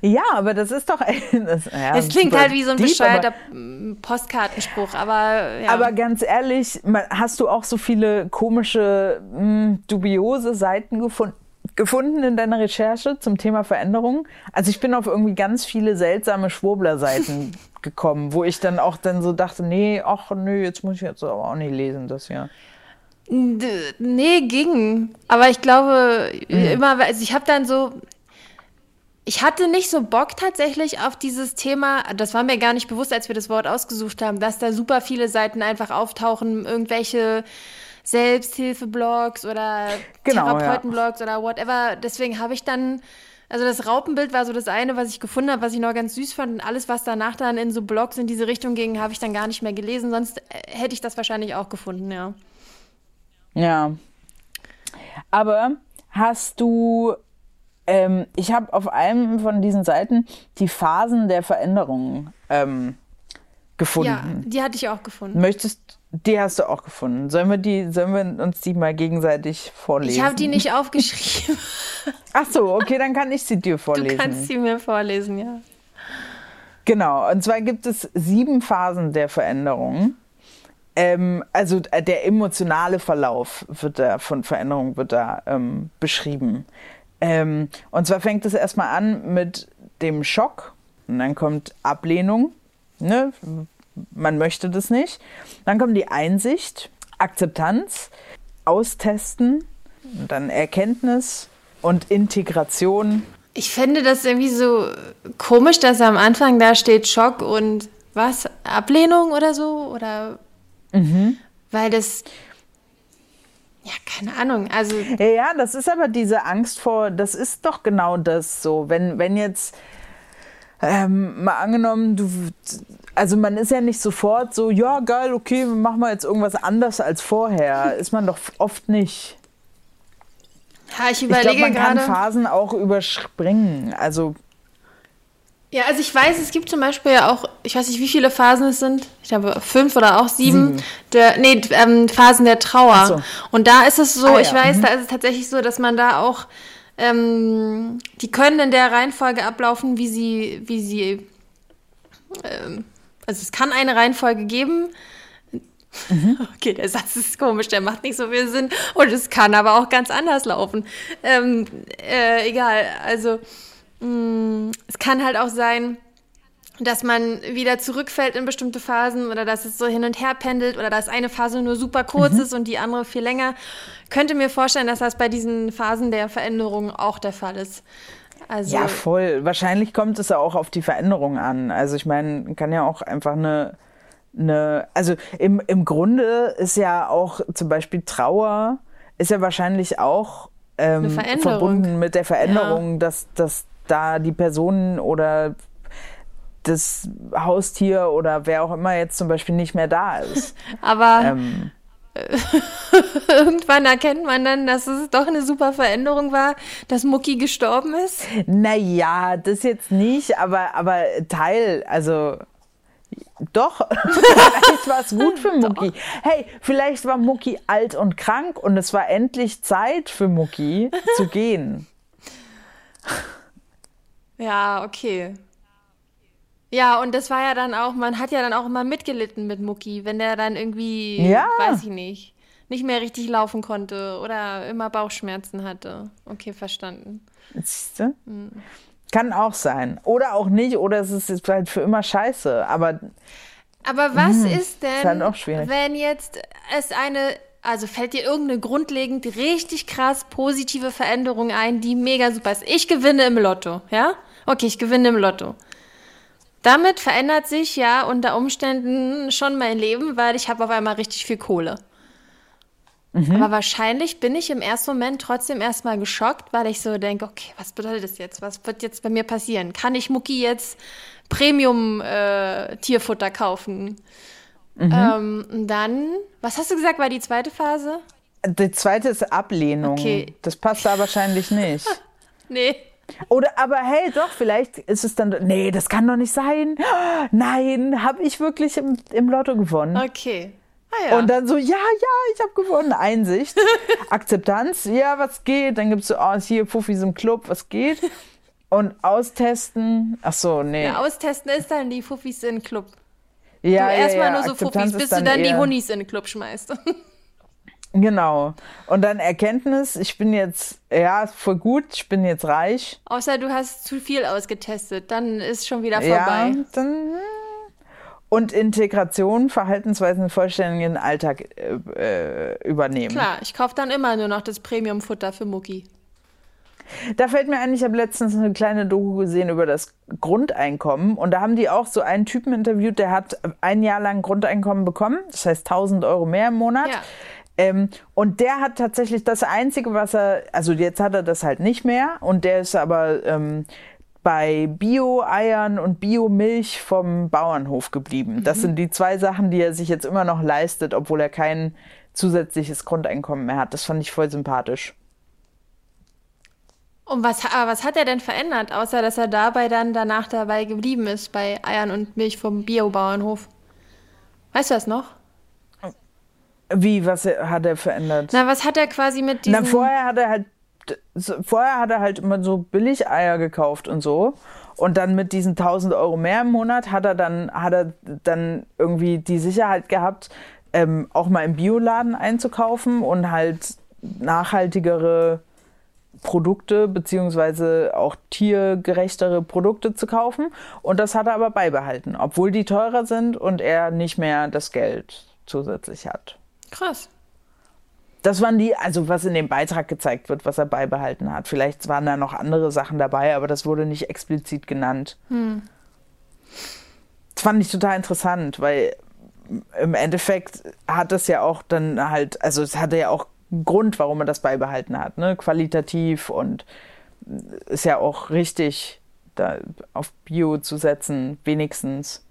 Ja, aber das ist doch. Das, ja, Es klingt halt wie so ein deep, bescheuerter aber- mm, Postkartenspruch, aber ja. Aber ganz ehrlich, hast du auch so viele komische, mh, dubiose Seiten gefunden? Gefunden in deiner Recherche zum Thema Veränderung? Also ich bin auf irgendwie ganz viele seltsame Schwurbler-Seiten gekommen, wo ich dann auch dann so dachte, nee, ach nö, jetzt muss ich jetzt aber auch nicht lesen, das ja. Nee, ging. Aber ich glaube, immer, also ich habe dann so. Ich hatte nicht so Bock tatsächlich auf dieses Thema. Das war mir gar nicht bewusst, als wir das Wort ausgesucht haben, dass da super viele Seiten einfach auftauchen, irgendwelche Selbsthilfeblogs oder Genau, ja. Therapeutenblogs oder whatever. Deswegen habe ich dann. Also das Raupenbild war so das eine, was ich gefunden habe, was ich noch ganz süß fand. Und alles, was danach dann in so Blogs in diese Richtung ging, habe ich dann gar nicht mehr gelesen. Sonst äh, hätte ich das wahrscheinlich auch gefunden, ja. Ja. Aber hast du, ähm, ich habe auf einem von diesen Seiten die Phasen der Veränderung ähm, gefunden. Ja, die hatte ich auch gefunden. Möchtest, die hast du auch gefunden. Sollen wir die, sollen wir uns die mal gegenseitig vorlesen? Ich habe die nicht aufgeschrieben. Ach so, okay, dann kann ich sie dir Du vorlesen. kannst sie mir vorlesen, ja. Genau, und zwar gibt es sieben Phasen der Veränderung. Ähm, also äh, der emotionale Verlauf wird da, von Veränderung wird da ähm, beschrieben. Ähm, und zwar fängt es erstmal an mit dem Schock und dann kommt Ablehnung. Ne? Man möchte das nicht. Dann kommt die Einsicht, Akzeptanz, Austesten, und dann Erkenntnis und Integration. Ich finde das irgendwie so komisch, dass am Anfang da steht Schock und was? Ablehnung oder so? Oder. Weil das. Ja, keine Ahnung. Also, Ja, ja, das ist aber diese Angst vor, das ist doch genau das so. Wenn, wenn jetzt ähm, mal angenommen, du, also man ist ja nicht sofort so, ja, geil, okay, machen wir jetzt irgendwas anders als vorher. Ist man doch oft nicht. ja, ich Ich glaube, überlege man kann gerade. Phasen auch überspringen. Also, Ja, also ich weiß, es gibt zum Beispiel ja auch, ich weiß nicht, wie viele Phasen es sind. Ich glaube fünf oder auch sieben. Sieben. Der, nee, ähm, Phasen der Trauer. So. Und da ist es so, Ah, ich ja, weiß, da ist es tatsächlich so, dass man da auch, ähm, die können in der Reihenfolge ablaufen, wie sie, wie sie, ähm, also es kann eine Reihenfolge geben. Okay, der Satz ist komisch, der macht nicht so viel Sinn. Und es kann aber auch ganz anders laufen. Ähm, äh, egal, also mh, es kann halt auch sein, dass man wieder zurückfällt in bestimmte Phasen oder dass es so hin und her pendelt oder dass eine Phase nur super kurz ist und die andere viel länger. Könnte mir vorstellen, dass das bei diesen Phasen der Veränderung auch der Fall ist. Also, ja, voll. Wahrscheinlich kommt es ja auch auf die Veränderung an. Also ich meine, kann ja auch einfach eine, eine also im, im Grunde ist ja auch zum Beispiel Trauer, ist ja wahrscheinlich auch ähm, verbunden mit der Veränderung, dass, dass da die Personen oder das Haustier oder wer auch immer jetzt zum Beispiel nicht mehr da ist. aber ähm, irgendwann erkennt man dann, dass es doch eine super Veränderung war, dass Mucki gestorben ist. Naja, das jetzt nicht, aber, aber Teil, also doch, vielleicht war es gut für Mucki. Hey, vielleicht war Mucki alt und krank und es war endlich Zeit für Mucki zu gehen. Ja, okay. Ja, und das war ja dann auch, man hat ja dann auch immer mitgelitten mit Mucki, wenn der dann irgendwie, Ja. weiß ich nicht, nicht mehr richtig laufen konnte oder immer Bauchschmerzen hatte. Okay, verstanden. Siehst du? Kann auch sein. Oder auch nicht, oder es ist jetzt halt für immer scheiße. Aber Aber was ist denn, Mhm. halt wenn jetzt es eine, also fällt dir irgendeine grundlegend richtig krass positive Veränderung ein, die mega super ist? Ich gewinne im Lotto, ja? Okay, ich gewinne im Lotto. Damit verändert sich ja unter Umständen schon mein Leben, weil ich habe auf einmal richtig viel Kohle. Mhm. Aber wahrscheinlich bin ich im ersten Moment trotzdem erstmal geschockt, weil ich so denke, okay, was bedeutet das jetzt? Was wird jetzt bei mir passieren? Kann ich Mucki jetzt Premium-Tierfutter kaufen? Mhm. Ähm, dann, was hast du gesagt, war die zweite Phase? die zweite ist Ablehnung. Okay. Das passt da wahrscheinlich nicht. Nee. Oder aber hey, doch, vielleicht ist es dann. Nee, das kann doch nicht sein. Nein, habe ich wirklich im, im Lotto gewonnen. Okay. Ah, ja. Und dann so, ja, ja, ich habe gewonnen. Einsicht, Akzeptanz, ja, was geht? Dann gibt es so, oh, hier Fuffis im Club, was geht? Und austesten, ach so, nee. Ja, austesten ist dann die Fuffis in den Club. Ja, du ja, erstmal ja. nur so Akzeptanz Fuffis, bis du dann die Hunnis in den Club schmeißt. Genau. Und dann Erkenntnis, ich bin jetzt, ja, voll gut, ich bin jetzt reich. Außer du hast zu viel ausgetestet, dann ist schon wieder vorbei. Ja, dann. hm. Und Integration, Verhaltensweisen vollständigen Alltag äh, äh, übernehmen. Klar, ich kaufe dann immer nur noch das Premium-Futter für Mucki. Da fällt mir ein, ich habe letztens eine kleine Doku gesehen über das Grundeinkommen und da haben die auch so einen Typen interviewt, der hat ein Jahr lang Grundeinkommen bekommen, das heißt 1000 Euro mehr im Monat. Ja. Ähm, und der hat tatsächlich das Einzige, was er, also jetzt hat er das halt nicht mehr und der ist aber ähm, bei Bio-Eiern und Biomilch vom Bauernhof geblieben. Das sind die zwei Sachen, die er sich jetzt immer noch leistet, obwohl er kein zusätzliches Grundeinkommen mehr hat. Das fand ich voll sympathisch. Und was, aber was hat er denn verändert, außer dass er dabei dann danach dabei geblieben ist, bei Eiern und Milch vom Biobauernhof? Weißt du das noch? Wie, was hat er verändert? Na, was hat er quasi mit diesem... Na, vorher hat er halt, vorher hat er halt immer so Billigeier gekauft und so. Und dann mit diesen 1000 Euro mehr im Monat hat er dann, hat er dann irgendwie die Sicherheit gehabt, ähm, auch mal im Bioladen einzukaufen und halt nachhaltigere Produkte beziehungsweise auch tiergerechtere Produkte zu kaufen. Und das hat er aber beibehalten, obwohl die teurer sind und er nicht mehr das Geld zusätzlich hat. Krass. Das waren die, also was in dem Beitrag gezeigt wird, was er beibehalten hat. Vielleicht waren da noch andere Sachen dabei, aber das wurde nicht explizit genannt. Das fand ich total interessant, weil im Endeffekt hat es ja auch dann halt, also es hatte ja auch einen Grund, warum er das beibehalten hat, ne? Qualitativ und ist ja auch richtig, da auf Bio zu setzen, wenigstens,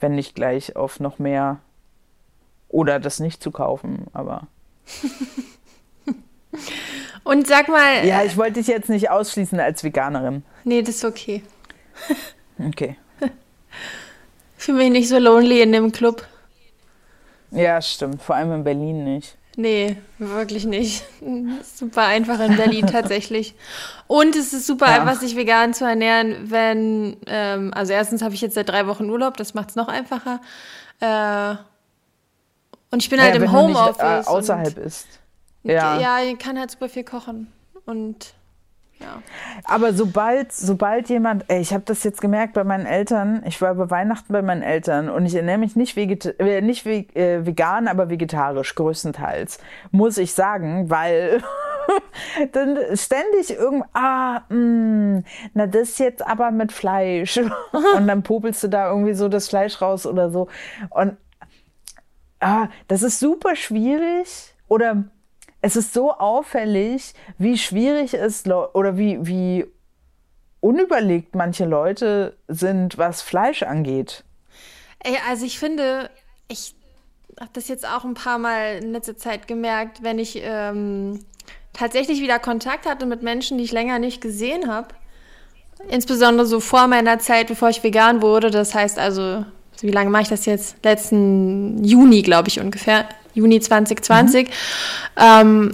wenn nicht gleich auf noch mehr oder das nicht zu kaufen, aber. Und sag mal... Ja, ich wollte dich jetzt nicht ausschließen als Veganerin. Nee, das ist okay. Okay. Fühle mich nicht so lonely in dem Club. Ja, stimmt. Vor allem in Berlin nicht. Nee, wirklich nicht. Super einfach in Berlin tatsächlich. Und es ist super Ja. einfach, sich vegan zu ernähren, wenn, ähm, also erstens habe ich jetzt seit drei Wochen Urlaub, das macht es noch einfacher. Äh, und ich bin halt ja, im wenn du nicht, Homeoffice. äh, außerhalb ist. Ja. ja, ich kann halt super viel kochen. Und ja. Aber sobald, sobald jemand, ey, ich habe das jetzt gemerkt bei meinen Eltern, ich war über Weihnachten bei meinen Eltern und ich ernähre mich nicht, veget äh, nicht ve äh, vegan, aber vegetarisch größtenteils, muss ich sagen, weil dann ständig irgend, ah, mh, na das jetzt aber mit Fleisch und dann popelst du da irgendwie so das Fleisch raus oder so und ah, das ist super schwierig oder es ist so auffällig, wie schwierig es oder wie, wie unüberlegt manche Leute sind, was Fleisch angeht. Ey, also ich finde, ich habe das jetzt auch ein paar Mal in letzter Zeit gemerkt, wenn ich ähm, tatsächlich wieder Kontakt hatte mit Menschen, die ich länger nicht gesehen habe. Insbesondere so vor meiner Zeit, bevor ich vegan wurde. Das heißt also, wie lange mache ich das jetzt? Letzten Juni, glaube ich ungefähr. Juni 2020. Ähm,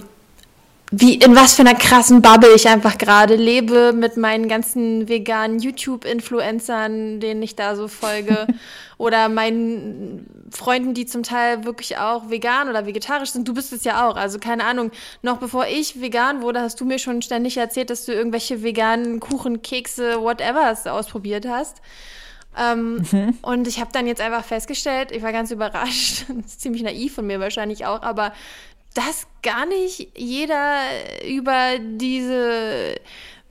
wie in was für einer krassen Bubble ich einfach gerade lebe mit meinen ganzen veganen YouTube-Influencern, denen ich da so folge. oder meinen Freunden, die zum Teil wirklich auch vegan oder vegetarisch sind. Du bist es ja auch. Also keine Ahnung, noch bevor ich vegan wurde, hast du mir schon ständig erzählt, dass du irgendwelche veganen Kuchen, Kekse, whatever ausprobiert hast. Ähm, Und ich habe dann jetzt einfach festgestellt, ich war ganz überrascht, ziemlich naiv von mir wahrscheinlich auch, aber dass gar nicht jeder über diese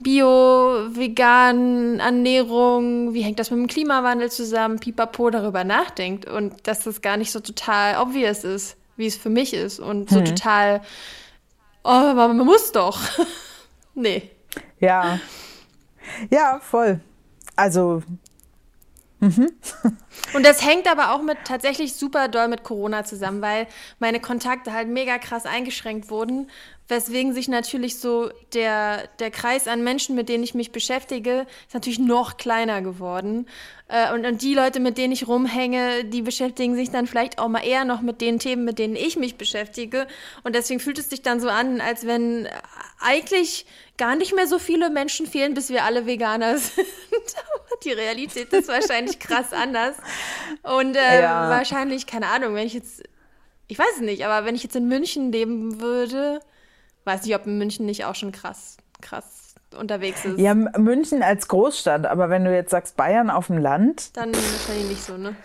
bio-veganen Ernährung, wie hängt das mit dem Klimawandel zusammen, pipapo darüber nachdenkt und dass das gar nicht so total obvious ist, wie es für mich ist und so total, oh, aber man muss doch. nee. Ja. Ja, voll. Also, Mhm. und das hängt aber auch mit tatsächlich super doll mit Corona zusammen, weil meine Kontakte halt mega krass eingeschränkt wurden, weswegen sich natürlich so der, der Kreis an Menschen, mit denen ich mich beschäftige, ist natürlich noch kleiner geworden. Äh, und, und die Leute, mit denen ich rumhänge, die beschäftigen sich dann vielleicht auch mal eher noch mit den Themen, mit denen ich mich beschäftige. Und deswegen fühlt es sich dann so an, als wenn eigentlich gar nicht mehr so viele Menschen fehlen, bis wir alle Veganer sind. die Realität ist wahrscheinlich krass anders. Und äh, ja. wahrscheinlich, keine Ahnung, wenn ich jetzt, ich weiß es nicht, aber wenn ich jetzt in München leben würde, weiß nicht, ob München nicht auch schon krass, krass unterwegs ist. Ja, München als Großstadt, aber wenn du jetzt sagst Bayern auf dem Land. Dann wahrscheinlich nicht so, ne?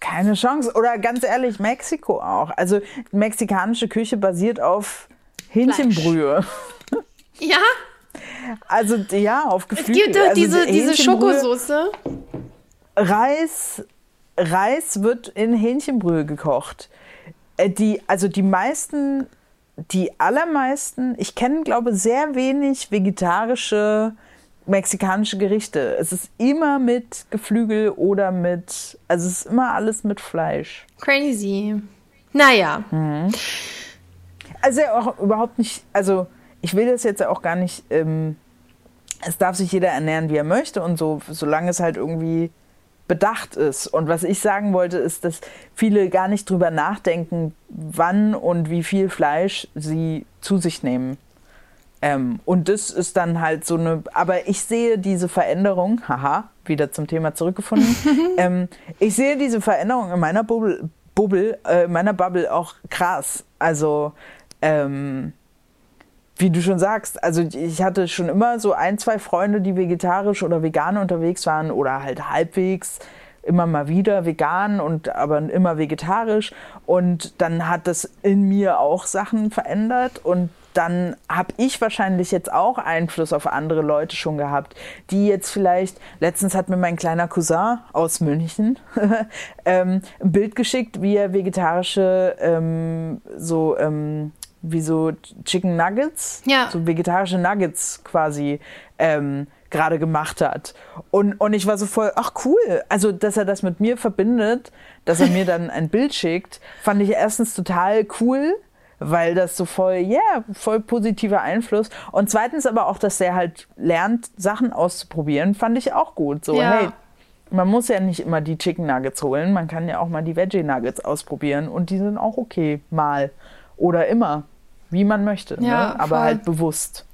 Keine Chance. Oder ganz ehrlich, Mexiko auch. Also mexikanische Küche basiert auf Hähnchenbrühe. Ja? Also ja, auf Geflügel. Es gibt doch also diese, diese Schokosoße. Reis, Reis wird in Hähnchenbrühe gekocht. Äh, die, also die meisten, die allermeisten, ich kenne glaube sehr wenig vegetarische mexikanische Gerichte. Es ist immer mit Geflügel oder mit, also es ist immer alles mit Fleisch. Crazy. Naja. Mhm. Also auch überhaupt nicht, also ich will das jetzt auch gar nicht, ähm, es darf sich jeder ernähren, wie er möchte und so, solange es halt irgendwie bedacht ist. Und was ich sagen wollte, ist, dass viele gar nicht drüber nachdenken, wann und wie viel Fleisch sie zu sich nehmen. Ähm, und das ist dann halt so eine, aber ich sehe diese Veränderung, haha, wieder zum Thema zurückgefunden. ähm, ich sehe diese Veränderung in meiner Bubble, Bubble äh, meiner Bubble auch krass. Also, ähm, wie du schon sagst, also ich hatte schon immer so ein, zwei Freunde, die vegetarisch oder vegan unterwegs waren oder halt halbwegs immer mal wieder vegan und aber immer vegetarisch. Und dann hat das in mir auch Sachen verändert und dann habe ich wahrscheinlich jetzt auch Einfluss auf andere Leute schon gehabt, die jetzt vielleicht, letztens hat mir mein kleiner Cousin aus München ähm, ein Bild geschickt, wie er vegetarische ähm, so ähm, wie so Chicken Nuggets, ja. so vegetarische Nuggets quasi ähm, gerade gemacht hat. Und, und ich war so voll, ach cool, also dass er das mit mir verbindet, dass er mir dann ein Bild schickt, fand ich erstens total cool, weil das so voll, ja, yeah, voll positiver Einfluss. Und zweitens aber auch, dass er halt lernt, Sachen auszuprobieren, fand ich auch gut. So, ja. hey, man muss ja nicht immer die Chicken Nuggets holen, man kann ja auch mal die Veggie Nuggets ausprobieren und die sind auch okay, mal oder immer, wie man möchte, ja, ne? aber voll. halt bewusst.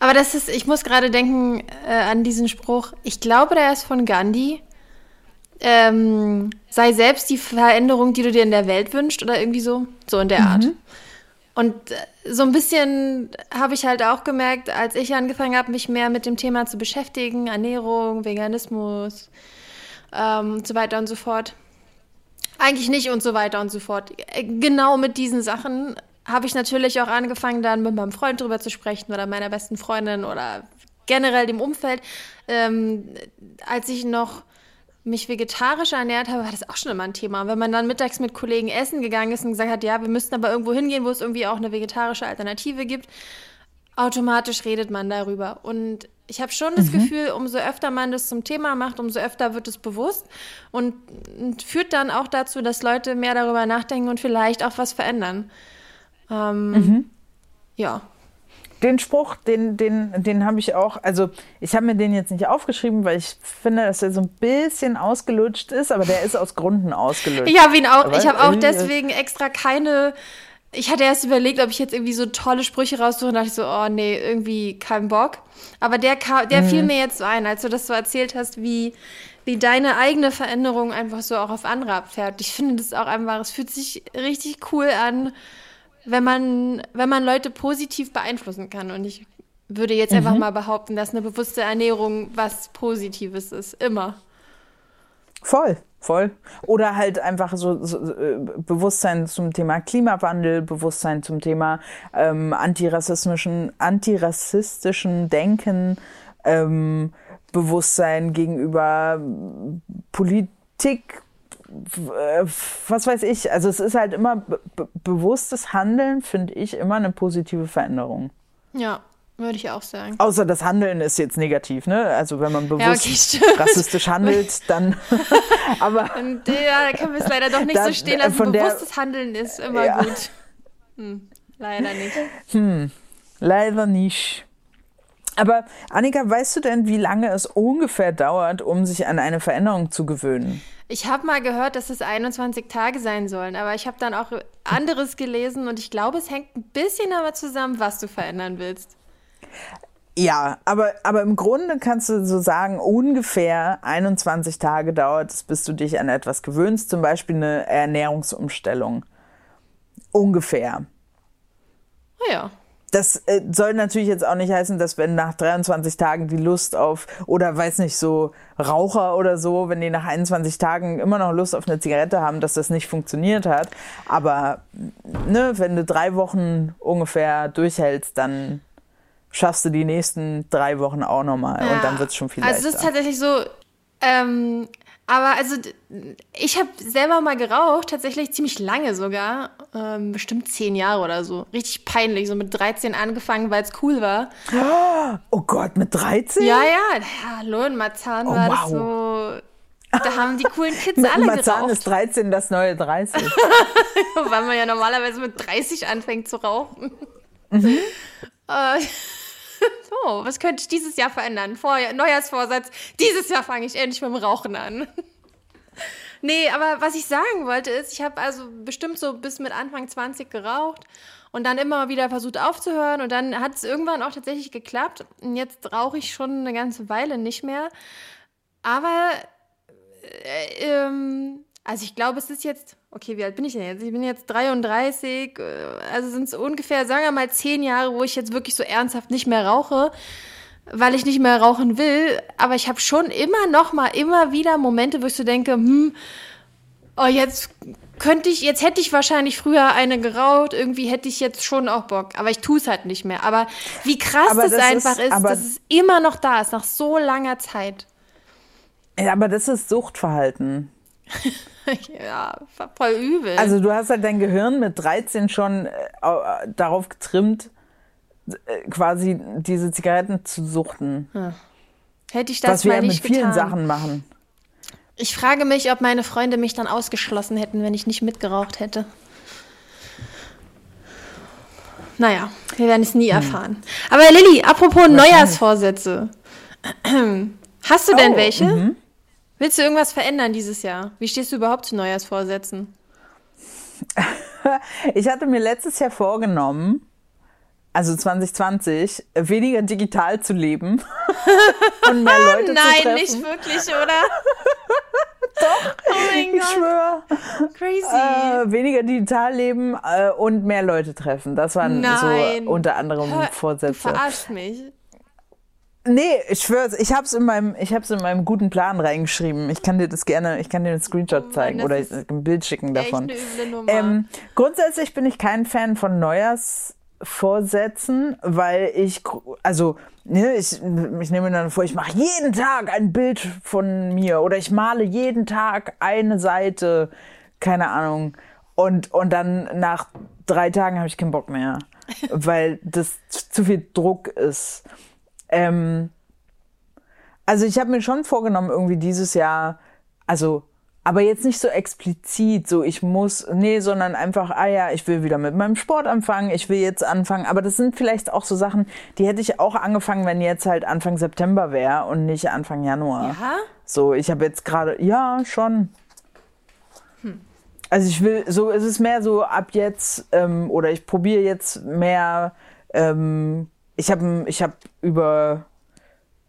Aber das ist, ich muss gerade denken äh, an diesen Spruch, ich glaube, der ist von Gandhi. Ähm, sei selbst die Veränderung, die du dir in der Welt wünschst oder irgendwie so, so in der mhm. Art. Und äh, so ein bisschen habe ich halt auch gemerkt, als ich angefangen habe, mich mehr mit dem Thema zu beschäftigen, Ernährung, Veganismus ähm, und so weiter und so fort, eigentlich nicht und so weiter und so fort. Äh, genau mit diesen Sachen habe ich natürlich auch angefangen, dann mit meinem Freund drüber zu sprechen oder meiner besten Freundin oder generell dem Umfeld. Ähm, als ich noch mich vegetarisch ernährt habe, war das auch schon immer ein Thema. Und wenn man dann mittags mit Kollegen essen gegangen ist und gesagt hat, ja, wir müssten aber irgendwo hingehen, wo es irgendwie auch eine vegetarische Alternative gibt, automatisch redet man darüber. Und ich habe schon das mhm. Gefühl, umso öfter man das zum Thema macht, umso öfter wird es bewusst und, und, führt dann auch dazu, dass Leute mehr darüber nachdenken und vielleicht auch was verändern. Ähm, mhm. Ja. Den Spruch, den, den, den habe ich auch, also ich habe mir den jetzt nicht aufgeschrieben, weil ich finde, dass er so ein bisschen ausgelutscht ist, aber der ist aus Gründen ausgelutscht. Ich habe ihn auch, aber ich habe auch deswegen extra keine ich hatte erst überlegt, ob ich jetzt irgendwie so tolle Sprüche raussuche und dachte so, oh nee, irgendwie kein Bock. Aber der, der mhm. fiel mir jetzt so ein, als du das so erzählt hast, wie, wie deine eigene Veränderung einfach so auch auf andere abfährt. Ich finde das auch einfach, es fühlt sich richtig cool an, wenn man, wenn man Leute positiv beeinflussen kann. Und ich würde jetzt mhm. einfach mal behaupten, dass eine bewusste Ernährung was Positives ist. Immer. Voll. Voll. Oder halt einfach so, so äh, Bewusstsein zum Thema Klimawandel, Bewusstsein zum Thema ähm, antirassistischen, antirassistischen Denken, ähm, Bewusstsein gegenüber Politik, äh, was weiß ich. Also es ist halt immer bewusstes Handeln, finde ich, immer eine positive Veränderung. Ja, Würde ich auch sagen. Außer das Handeln ist jetzt negativ, ne? Also wenn man bewusst ja, okay, rassistisch handelt, dann. aber. Und, ja, da können wir es leider doch nicht das, so stehen lassen. Von Bewusstes der, Handeln ist immer ja. gut. Hm, leider nicht. Hm, leider nicht. Aber Annika, weißt du denn, wie lange es ungefähr dauert, um sich an eine Veränderung zu gewöhnen? Ich habe mal gehört, dass es 21 Tage sein sollen, aber ich habe dann auch anderes gelesen und ich glaube, es hängt ein bisschen damit zusammen, was du verändern willst. Ja, aber, aber im Grunde kannst du so sagen, ungefähr 21 Tage dauert es, bis du dich an etwas gewöhnst, zum Beispiel eine Ernährungsumstellung. Ungefähr. Oh ja. Das äh, soll natürlich jetzt auch nicht heißen, dass wenn nach 23 Tagen die Lust auf, oder weiß nicht, so Raucher oder so, wenn die nach 21 Tagen immer noch Lust auf eine Zigarette haben, dass das nicht funktioniert hat. Aber ne, wenn du drei Wochen ungefähr durchhältst, dann schaffst du die nächsten drei Wochen auch nochmal ja. und dann wird es schon viel also leichter. Also es ist tatsächlich so, ähm, aber also ich habe selber mal geraucht, tatsächlich ziemlich lange sogar, ähm, bestimmt zehn Jahre oder so. Richtig peinlich, so mit 13 angefangen, weil es cool war. Oh Gott, mit 13? Ja, ja, hallo, in Marzahn oh, war wow. das so... Da haben die coolen Kids mit alle Marzahn geraucht. ist 13 das neue 30. weil man ja normalerweise mit 30 anfängt zu rauchen. Mhm. Äh, so, was könnte ich dieses Jahr verändern? Vorjahr, Neujahrsvorsatz, dieses Jahr fange ich endlich mit dem Rauchen an. nee, aber was ich sagen wollte ist, ich habe also bestimmt so bis mit Anfang 20 geraucht und dann immer wieder versucht aufzuhören und dann hat es irgendwann auch tatsächlich geklappt. Und jetzt rauche ich schon eine ganze Weile nicht mehr. Aber äh, ähm, also ich glaube, es ist jetzt, okay, wie alt bin ich denn jetzt? Ich bin jetzt 33, äh, also sind es ungefähr, sagen wir mal, zehn Jahre, wo ich jetzt wirklich so ernsthaft nicht mehr rauche, weil ich nicht mehr rauchen will. Aber ich habe schon immer noch mal, immer wieder Momente, wo ich so denke, hm, oh, jetzt könnte ich, jetzt hätte ich wahrscheinlich früher eine geraucht, irgendwie hätte ich jetzt schon auch Bock, aber ich tue es halt nicht mehr. Aber wie krass aber das, das einfach ist, ist dass es immer noch da ist, nach so langer Zeit. Ja, aber das ist Suchtverhalten. ja, voll übel. Also du hast halt dein Gehirn mit 13 schon äh, darauf getrimmt, äh, quasi diese Zigaretten zu suchten. Hm. Hätte ich das Was wir ja mit vielen getan. Sachen machen. Ich frage mich, ob meine Freunde mich dann ausgeschlossen hätten, wenn ich nicht mitgeraucht hätte. Naja, wir werden es nie hm. erfahren. Aber Lilly, apropos Neujahrsvorsätze. Hast du denn oh, welche? -hmm. Willst du irgendwas verändern dieses Jahr? Wie stehst du überhaupt zu Neujahrsvorsätzen? ich hatte mir letztes Jahr vorgenommen, also 2020, weniger digital zu leben und mehr Leute Nein, zu treffen. Nein, nicht wirklich, oder? Doch, oh ich Gott. schwöre. Crazy. Äh, weniger digital leben äh, und mehr Leute treffen. Das waren Nein. so unter anderem Hör, Vorsätze. Du verarschst mich. Nee, ich schwör's, ich hab's in meinem, ich hab's in meinem guten Plan reingeschrieben. Ich kann dir das gerne, ich kann dir einen Screenshot oh zeigen oder ein Bild schicken davon. Ähm, grundsätzlich bin ich kein Fan von Neujahrsvorsätzen, weil ich, also, ne, ich, ich nehme mir dann vor, ich mache jeden Tag ein Bild von mir oder ich male jeden Tag eine Seite, keine Ahnung. Und, und dann nach drei Tagen habe ich keinen Bock mehr, weil das zu viel Druck ist. Ähm, also ich habe mir schon vorgenommen, irgendwie dieses Jahr, also, aber jetzt nicht so explizit, so ich muss, nee, sondern einfach, ah ja, ich will wieder mit meinem Sport anfangen, ich will jetzt anfangen. Aber das sind vielleicht auch so Sachen, die hätte ich auch angefangen, wenn jetzt halt Anfang September wäre und nicht Anfang Januar. Ja? So, ich habe jetzt gerade, ja, schon. Hm. Also ich will, so es ist mehr so ab jetzt, ähm, oder ich probiere jetzt mehr ähm, ich habe ich hab über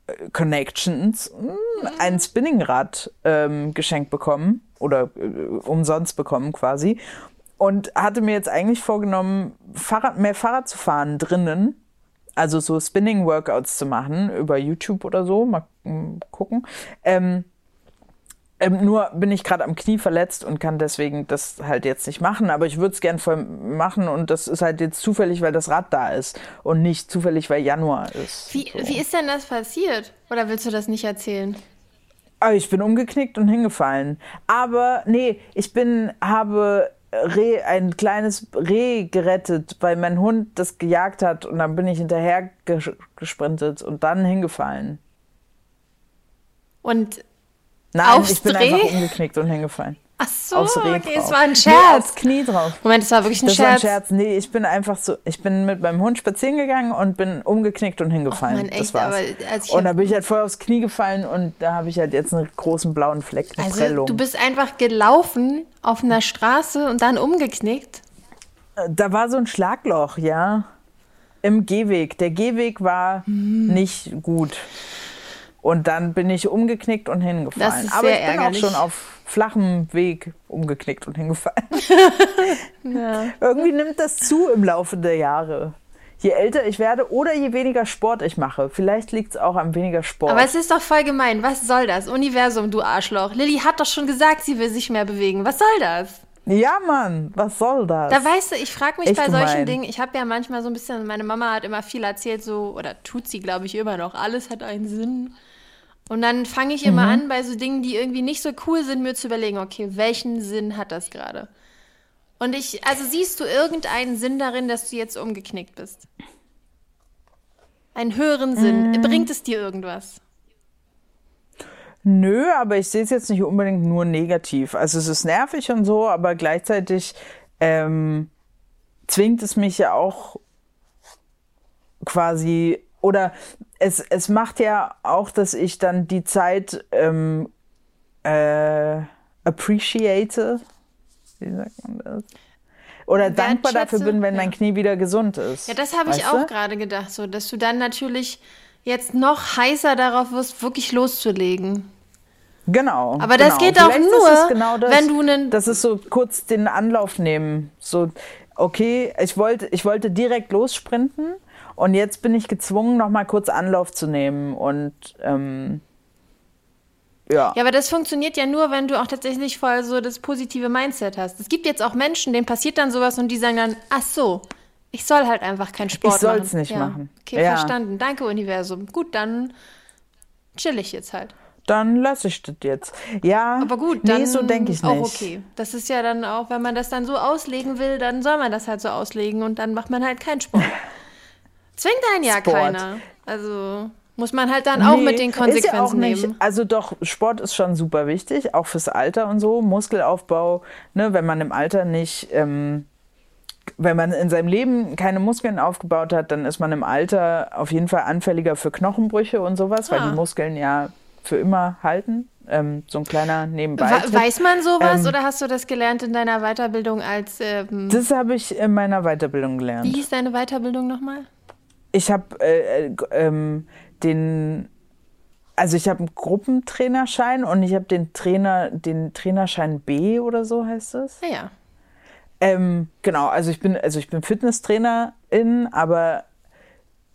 äh, Connections hm, ein Spinningrad ähm, geschenkt bekommen oder äh, umsonst bekommen quasi und hatte mir jetzt eigentlich vorgenommen, Fahrrad, mehr Fahrrad zu fahren drinnen, also so Spinning-Workouts zu machen über YouTube oder so, mal, mal gucken. Ähm, ähm, nur bin ich gerade am Knie verletzt und kann deswegen das halt jetzt nicht machen. Aber ich würde es gern voll machen und das ist halt jetzt zufällig, weil das Rad da ist und nicht zufällig, weil Januar ist. Wie, so. wie ist denn das passiert? Oder willst du das nicht erzählen? Ah, ich bin umgeknickt und hingefallen. Aber nee, ich bin, habe Reh, ein kleines Reh gerettet, weil mein Hund das gejagt hat und dann bin ich hinterher ges gesprintet und dann hingefallen. Und Nein, Aufs ich bin Reh? einfach umgeknickt und hingefallen. ach so, Aufs Reh okay, es war ein Nee, Scherz. aufs Knie drauf. Moment, es war wirklich ein Das war ein Scherz. Scherz. Nee, ich bin einfach so, ich bin mit meinem Hund spazieren gegangen und bin umgeknickt und hingefallen. Oh Mann, echt, das war's. und da bin ich halt voll aufs Knie gefallen und da habe ich halt jetzt einen großen blauen Fleck, eine Also Prellung. du bist einfach gelaufen auf einer Straße und dann umgeknickt. Da war so ein Schlagloch, ja. Im Gehweg. Der Gehweg war Hm. nicht gut. Und dann bin ich umgeknickt und hingefallen. Das ist Aber ich bin ärgerlich. auch schon auf flachem Weg umgeknickt und hingefallen. Irgendwie nimmt das zu im Laufe der Jahre. Je älter ich werde oder je weniger Sport ich mache. Vielleicht liegt es auch am weniger Sport. Aber es ist doch voll gemein. Was soll das? Universum, du Arschloch. Lilly hat doch schon gesagt, sie will sich mehr bewegen. Was soll das? ja, Mann, was soll das? Da weißt du, ich frage mich Echt bei solchen gemein. Dingen, ich habe ja manchmal so ein bisschen, meine Mama hat immer viel erzählt, so, oder tut sie, glaube ich, immer noch, alles hat einen Sinn. Und dann fange ich Mhm. immer an, bei so Dingen, die irgendwie nicht so cool sind, mir zu überlegen, okay, welchen Sinn hat das gerade? Und ich, also siehst du irgendeinen Sinn darin, dass du jetzt umgeknickt bist? Einen höheren Sinn. Mhm. Bringt es dir irgendwas? Nö, aber ich sehe es jetzt nicht unbedingt nur negativ. Also es ist nervig und so, aber gleichzeitig ähm, zwingt es mich ja auch quasi oder es, es macht ja auch, dass ich dann die Zeit ähm, äh, appreciate. Wie sagt man das? Oder dankbar dafür bin, wenn ja. mein Knie wieder gesund ist. Ja, das habe ich auch gerade gedacht, so, dass du dann natürlich jetzt noch heißer darauf wirst, wirklich loszulegen. Genau. Aber das genau. geht auch nur, genau das, wenn du einen- Das ist so kurz den Anlauf nehmen. So, okay, ich wollte, ich wollte direkt lossprinten und jetzt bin ich gezwungen, nochmal kurz Anlauf zu nehmen. Und ähm, ja. Ja, aber das funktioniert ja nur, wenn du auch tatsächlich voll so das positive Mindset hast. Es gibt jetzt auch Menschen, denen passiert dann sowas und die sagen dann, ach so, ich soll halt einfach keinen Sport Ich soll's machen. nicht ja. machen. Okay, Ja. verstanden. Danke, Universum. Gut, dann chill ich jetzt halt. Dann lasse ich das jetzt. Ja, Aber gut, dann nee, so denke ich nicht. auch okay. Das ist ja dann auch, wenn man das dann so auslegen will, dann soll man das halt so auslegen und dann macht man halt keinen Sport. Zwingt einen ja Sport. keiner. Also muss man halt dann auch Nee, mit den ja Konsequenzen auch nicht, nehmen. Also doch, Sport ist schon super wichtig, auch fürs Alter und so, Muskelaufbau, ne, wenn man im Alter nicht, ähm, wenn man in seinem Leben keine Muskeln aufgebaut hat, dann ist man im Alter auf jeden Fall anfälliger für Knochenbrüche und sowas, weil Ah. die Muskeln ja für immer halten. Ähm, so ein kleiner nebenbei. Wa- Weiß man sowas Ähm, oder hast du das gelernt in deiner Weiterbildung als ähm, Das habe ich in meiner Weiterbildung gelernt. Wie hieß deine Weiterbildung nochmal? Ich habe äh, äh, ähm, den, also ich habe einen Gruppentrainerschein und ich habe den Trainer, den Trainerschein B oder so heißt es. Naja. Ähm, genau, also ich bin, also ich bin Fitnesstrainerin, aber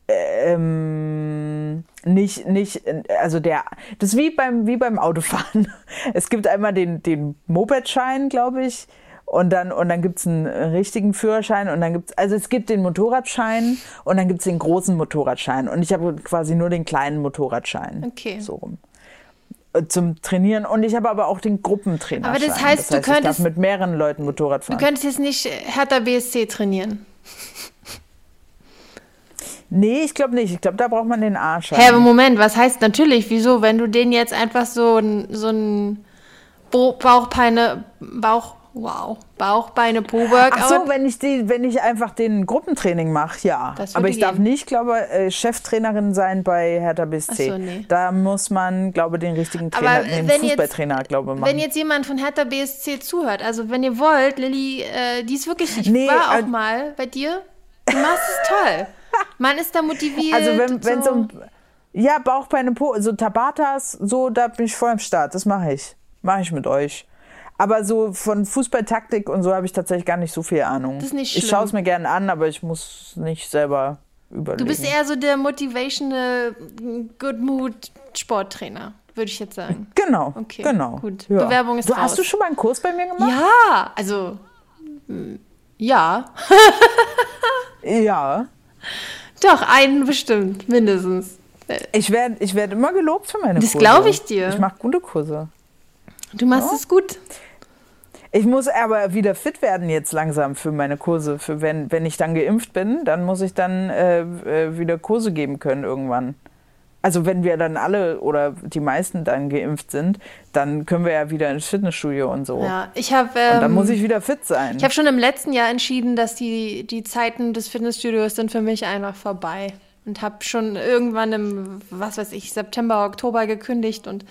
ähm, nicht, nicht, also der, das ist wie beim, wie beim Autofahren. Es gibt einmal den, den Mopedschein, glaube ich, und dann, und dann gibt's einen richtigen Führerschein und dann gibt's, also es gibt den Motorradschein und dann gibt's den großen Motorradschein und ich habe quasi nur den kleinen Motorradschein. Okay. So rum. Äh, Zum Trainieren und ich habe aber auch den Gruppentrainerschein. Aber das heißt, du ich darf könntest- mit mehreren Leuten Motorrad Du fahren. könntest jetzt nicht Hertha BSC trainieren. Nee, ich glaube nicht. Ich glaube, da braucht man den Arsch. Hä, aber Moment, was heißt natürlich? Wieso, wenn du den jetzt einfach so ein, so ein Bo Bauchbeine, Bauch, wow, Bauchbeine Po-Workout. Ach so, wenn ich, die, wenn ich einfach den Gruppentraining mache, ja. Aber ich darf gehen. nicht, glaube äh, Cheftrainerin sein bei Hertha BSC. So, nee. Da muss man, glaube ich, den richtigen Aber Trainer, den wenn jetzt- Fußballtrainer, glaube ich, machen. Wenn jetzt jemand von Hertha BSC zuhört, also wenn ihr wollt, Lilly, äh, die ist wirklich, ich Nee, war auch äh, mal bei dir, du machst es toll. Man ist da motiviert. also wenn so. um ja Bauchbeine Po, so Tabatas, so da bin ich voll am Start. Das mache ich, mache ich mit euch. Aber so von Fußballtaktik und so habe ich tatsächlich gar nicht so viel Ahnung. Das ist nicht ich schlimm. schaue es mir gerne an, aber ich muss nicht selber überlegen. Du bist eher so der motivational Good Mood Sporttrainer, würde ich jetzt sagen. Genau, Okay, genau. gut. Bewerbung ist du, raus. Hast du schon mal einen Kurs bei mir gemacht? Ja, also mm, ja, Ja. doch einen bestimmt mindestens. Ich werde ich werd immer gelobt für meine Das Kurse. glaub ich dir. Ich mache gute Kurse. Du machst Ja. es gut. Ich muss aber wieder fit werden jetzt langsam für meine Kurse. Für wenn, wenn ich dann geimpft bin, dann muss ich dann äh, äh, wieder Kurse geben können irgendwann. Also wenn wir dann alle oder die meisten dann geimpft sind, dann können wir ja wieder ins Fitnessstudio und so. Ja, ich habe. Ähm, und dann muss ähm, ich wieder fit sein. Ich habe schon im letzten Jahr entschieden, dass die, die Zeiten des Fitnessstudios sind für mich einfach vorbei. Und habe schon irgendwann im, was weiß ich, September, Oktober gekündigt und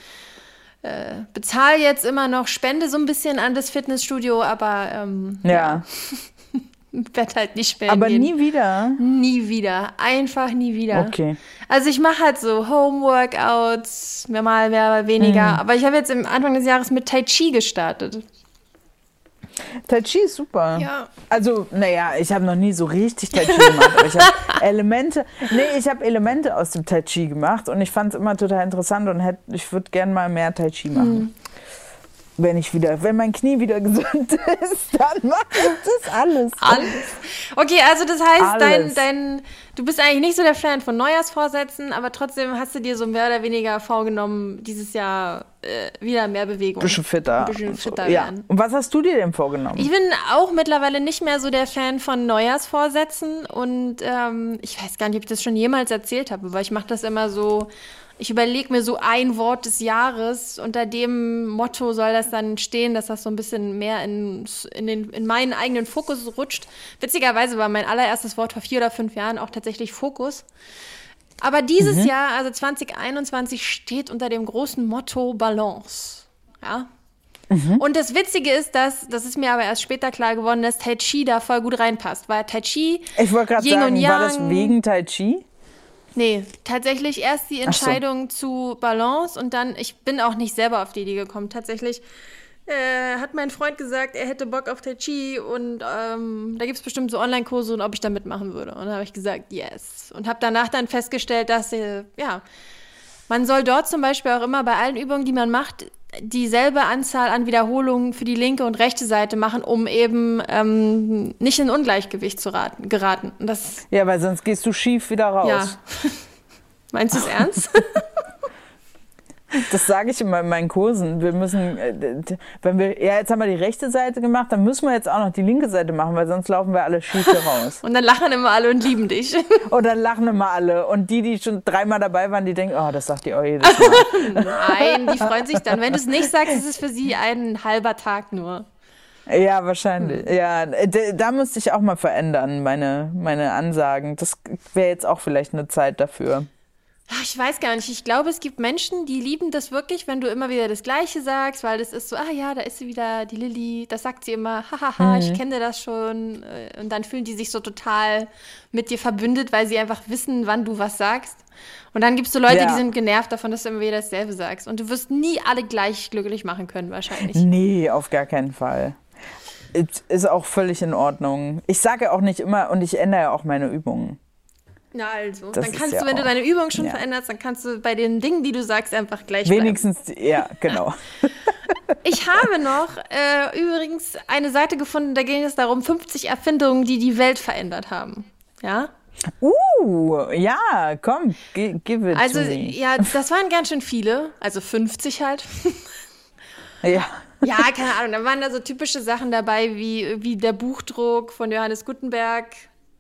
äh, bezahle jetzt immer noch, spende so ein bisschen an das Fitnessstudio, aber ähm, ja. werde halt nicht mehr. Aber gehen. nie wieder? Nie wieder. Einfach nie wieder. Okay. Also ich mache halt so Home-Workouts, mehr mal, mehr mal weniger. Mhm. Aber ich habe jetzt im Anfang des Jahres mit Tai Chi gestartet. Tai Chi ist super. Ja. Also, naja, ich habe noch nie so richtig Tai Chi gemacht, aber ich habe Elemente, nee, ich habe Elemente aus dem Tai Chi gemacht und ich fand es immer total interessant und hätt, ich würde gerne mal mehr Tai Chi machen. Wenn ich wieder, wenn mein Knie wieder gesund ist, dann mache ich das alles. Alles. Okay, also das heißt, dein, dein, du bist eigentlich nicht so der Fan von Neujahrsvorsätzen, aber trotzdem hast du dir so mehr oder weniger vorgenommen, dieses Jahr äh, wieder mehr Bewegung. Bisschen fitter. Bisschen fitter so, ja. werden. Und was hast du dir denn vorgenommen? Ich bin auch mittlerweile nicht mehr so der Fan von Neujahrsvorsätzen und ähm, ich weiß gar nicht, ob ich das schon jemals erzählt habe, aber ich mache das immer so ich überlege mir so ein Wort des Jahres. Unter dem Motto soll das dann stehen, dass das so ein bisschen mehr in, in, den, in meinen eigenen Fokus rutscht. Witzigerweise war mein allererstes Wort vor vier oder fünf Jahren auch tatsächlich Fokus. Aber dieses mhm. Jahr, also 2021, steht unter dem großen Motto Balance. Ja. Mhm. Und das Witzige ist, dass, das ist mir aber erst später klar geworden, dass Tai Chi da voll gut reinpasst. Weil Tai Chi. Ich wollte gerade sagen, war das wegen Tai Chi? Nee, tatsächlich erst die Entscheidung so. zu Balance und dann, ich bin auch nicht selber auf die Idee gekommen. Tatsächlich äh, hat mein Freund gesagt, er hätte Bock auf Tai Chi und ähm, da gibt es bestimmt so Online-Kurse und ob ich da mitmachen würde. Und dann habe ich gesagt, yes. Und habe danach dann festgestellt, dass, äh, ja, man soll dort zum Beispiel auch immer bei allen Übungen, die man macht, dieselbe Anzahl an Wiederholungen für die linke und rechte Seite machen, um eben ähm, nicht in Ungleichgewicht zu raten, geraten. das, ja, weil sonst gehst du schief wieder raus. Ja. Meinst du es ernst? Das sage ich immer in meinen Kursen. Wir müssen, äh, wenn wir, ja, jetzt haben wir die rechte Seite gemacht, dann müssen wir jetzt auch noch die linke Seite machen, weil sonst laufen wir alle schief raus. und dann lachen immer alle und lieben dich. Und dann lachen immer alle. Und die, die schon dreimal dabei waren, die denken, oh, das sagt ihr auch jedes Mal. Nein, die freuen sich dann. Wenn du es nicht sagst, ist es für sie ein halber Tag nur. Ja, wahrscheinlich. Hm. Ja, da musste ich auch mal verändern, meine, meine Ansagen. Das wäre jetzt auch vielleicht eine Zeit dafür. Ich weiß gar nicht. Ich glaube, es gibt Menschen, die lieben das wirklich, wenn du immer wieder das Gleiche sagst, weil das ist so, ah ja, da ist sie wieder, die Lilly, das sagt sie immer, hahaha, mhm. ich kenne das schon. Äh, und dann fühlen die sich so total mit dir verbündet, weil sie einfach wissen, wann du was sagst. Und dann gibt es so Leute, ja. die sind genervt davon, dass du immer wieder dasselbe sagst. Und du wirst nie alle gleich glücklich machen können, wahrscheinlich. Nee, auf gar keinen Fall. Ist auch völlig in Ordnung. Ich sage auch nicht immer und ich ändere ja auch meine Übungen. Na also, das dann kannst ja du, wenn du deine Übung schon ja. veränderst, dann kannst du bei den Dingen, die du sagst, einfach gleich Wenigstens, bleiben. ja, genau. ich habe noch äh, übrigens eine Seite gefunden, da ging es darum, 50 Erfindungen, die die Welt verändert haben. Ja? Uh, ja, komm, give it Also, to me. ja, das waren ganz schön viele, also 50 halt. ja. Ja, keine Ahnung, da waren da so typische Sachen dabei, wie, wie der Buchdruck von Johannes Gutenberg,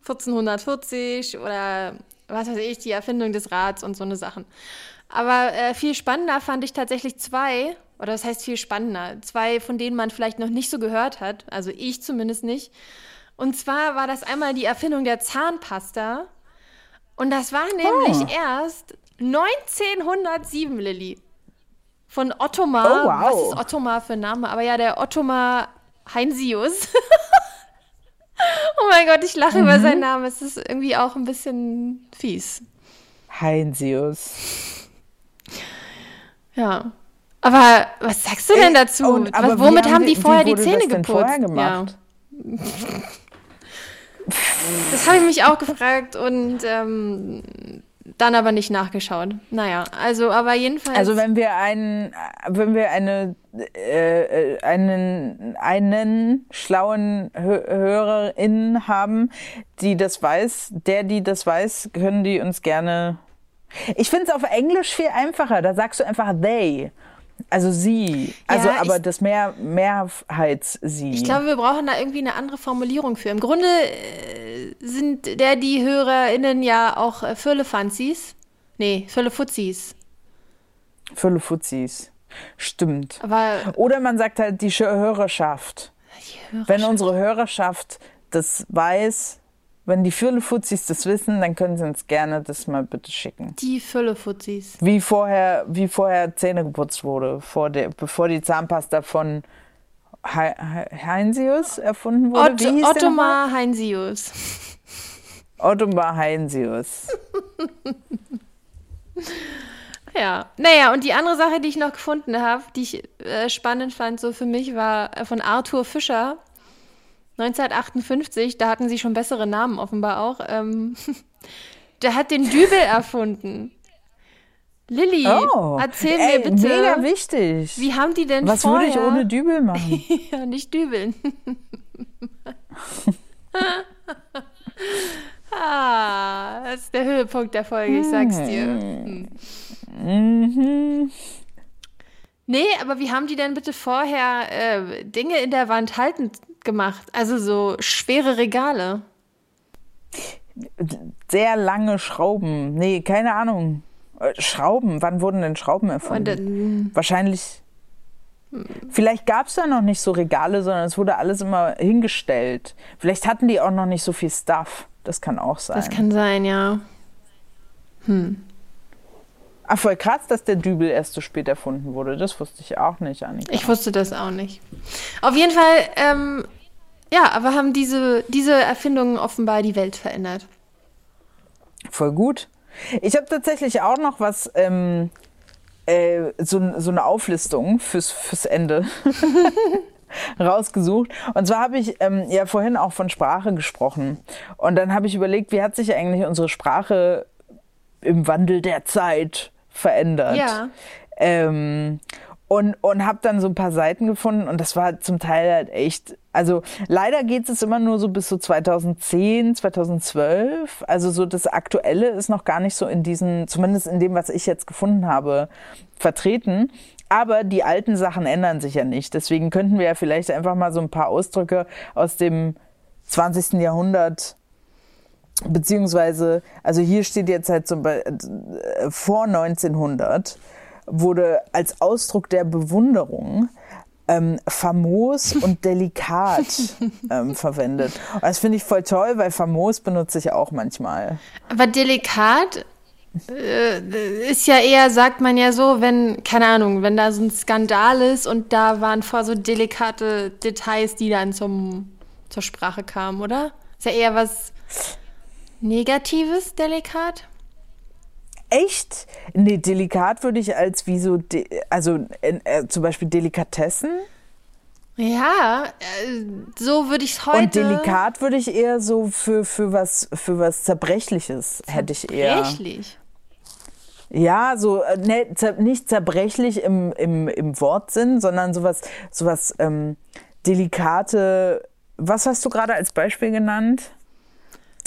1440 oder was weiß ich, die Erfindung des Rats und so eine Sachen. Aber äh, viel spannender fand ich tatsächlich zwei, oder das heißt viel spannender, zwei, von denen man vielleicht noch nicht so gehört hat, also ich zumindest nicht. Und zwar war das einmal die Erfindung der Zahnpasta. Und das war nämlich oh. erst 1907, Lilly. Von Ottomar. Oh, wow. Was ist Ottomar für ein Name? Aber ja, der Ottomar Heinsius. Oh mein Gott, ich lache mhm. über seinen Namen. Es ist irgendwie auch ein bisschen fies. Heinsius. Ja. Aber was sagst du denn dazu? Und, aber womit haben, haben die, vorher die Zähne geputzt? Vorher gemacht? Ja. Das habe ich mich auch gefragt und ähm, dann aber nicht nachgeschaut. Naja, also aber jedenfalls. Also wenn wir einen, wenn wir eine, äh, einen, einen schlauen Hörerin haben, die das weiß, der, die das weiß, können die uns gerne. Ich finde es auf Englisch viel einfacher. Da sagst du einfach they. Also sie. Also Ja, aber ich- das Mehr, Mehrheits-sie. Ich glaube, wir brauchen da irgendwie eine andere Formulierung für. Im Grunde äh, sind der die HörerInnen ja auch äh, Firlefanzis. Nee, Firlefuzzis. Fülle Fuzis. Stimmt. Aber Oder man sagt halt die Sch- Hörerschaft. die Hörer Wenn unsere Hörerschaft das weiß, wenn die Fülle Fuzis das wissen, dann können sie uns gerne das mal bitte schicken. die Füllefuzzis. Wie vorher, wie vorher Zähne geputzt wurde, vor der, bevor die Zahnpasta von He He Heinsius erfunden wurde. Ott wie hieß? Ottomar Heinsius. Ottomar Heinsius. Ja. Naja, und die andere Sache, die ich noch gefunden habe, die ich äh, spannend fand, so für mich, war äh, von Arthur Fischer. 1958, da hatten sie schon bessere Namen offenbar auch. Ähm, der hat den Dübel erfunden. Lilly, Oh, erzähl ey, mir bitte, Mega wichtig. wie haben die denn Was vorher... würde ich ohne Dübel machen? Ja, nicht dübeln. ah, das ist der Höhepunkt der Folge, ich sag's dir. Hm. mhm. Nee, aber wie haben die denn bitte vorher äh, Dinge in der Wand haltend gemacht? Also so schwere Regale. Sehr lange Schrauben. Nee, keine Ahnung. Äh, Schrauben. Wann wurden denn Schrauben Und erfunden? dann, Wahrscheinlich. Vielleicht gab es da noch nicht so Regale, sondern es wurde alles immer hingestellt. Vielleicht hatten die auch noch nicht so viel Stuff. Das kann auch sein. das kann sein, ja. Ach, voll krass, dass der Dübel erst so spät erfunden wurde. Das wusste ich auch nicht, Annika. Ich wusste das auch nicht. Auf jeden Fall, ähm, ja, aber haben diese, diese Erfindungen offenbar die Welt verändert. Voll gut. Ich habe tatsächlich auch noch was, ähm, äh, so, so eine Auflistung fürs, fürs Ende rausgesucht. Und zwar habe ich ähm, ja vorhin auch von Sprache gesprochen. Und dann habe ich überlegt, wie hat sich eigentlich unsere Sprache im Wandel der Zeit verändert? Ja. Ähm, und und habe dann so ein paar Seiten gefunden und das war zum Teil halt echt, also leider geht es immer nur so bis so 2010, 2012. Also so das Aktuelle ist noch gar nicht so in diesen, zumindest in dem, was ich jetzt gefunden habe, vertreten. Aber die alten Sachen ändern sich ja nicht. Deswegen könnten wir ja vielleicht einfach mal so ein paar Ausdrücke aus dem 20. Jahrhundert beziehungsweise, also hier steht jetzt halt zum Beispiel äh, vor 1900 wurde als Ausdruck der Bewunderung ähm, famos und delikat ähm, verwendet. Und das finde ich voll toll, weil famos benutze ich auch manchmal. Aber delikat äh, ist ja eher, sagt man ja so, wenn, keine Ahnung, wenn da so ein Skandal ist und da waren vor so delikate Details, die dann zum, zur Sprache kamen, oder? Ist ja eher was Negatives, delikat? Echt? Nee, delikat würde ich als wie so, also äh, äh, zum Beispiel Delikatessen. Ja, äh, so würde ich es heute. Und delikat würde ich eher so für, für, was, für was Zerbrechliches hätte ich eher. Zerbrechlich. Ja, so äh, ne, nicht zerbrechlich im, im, im Wortsinn, sondern sowas, sowas ähm, delikate. Was hast du gerade als Beispiel genannt?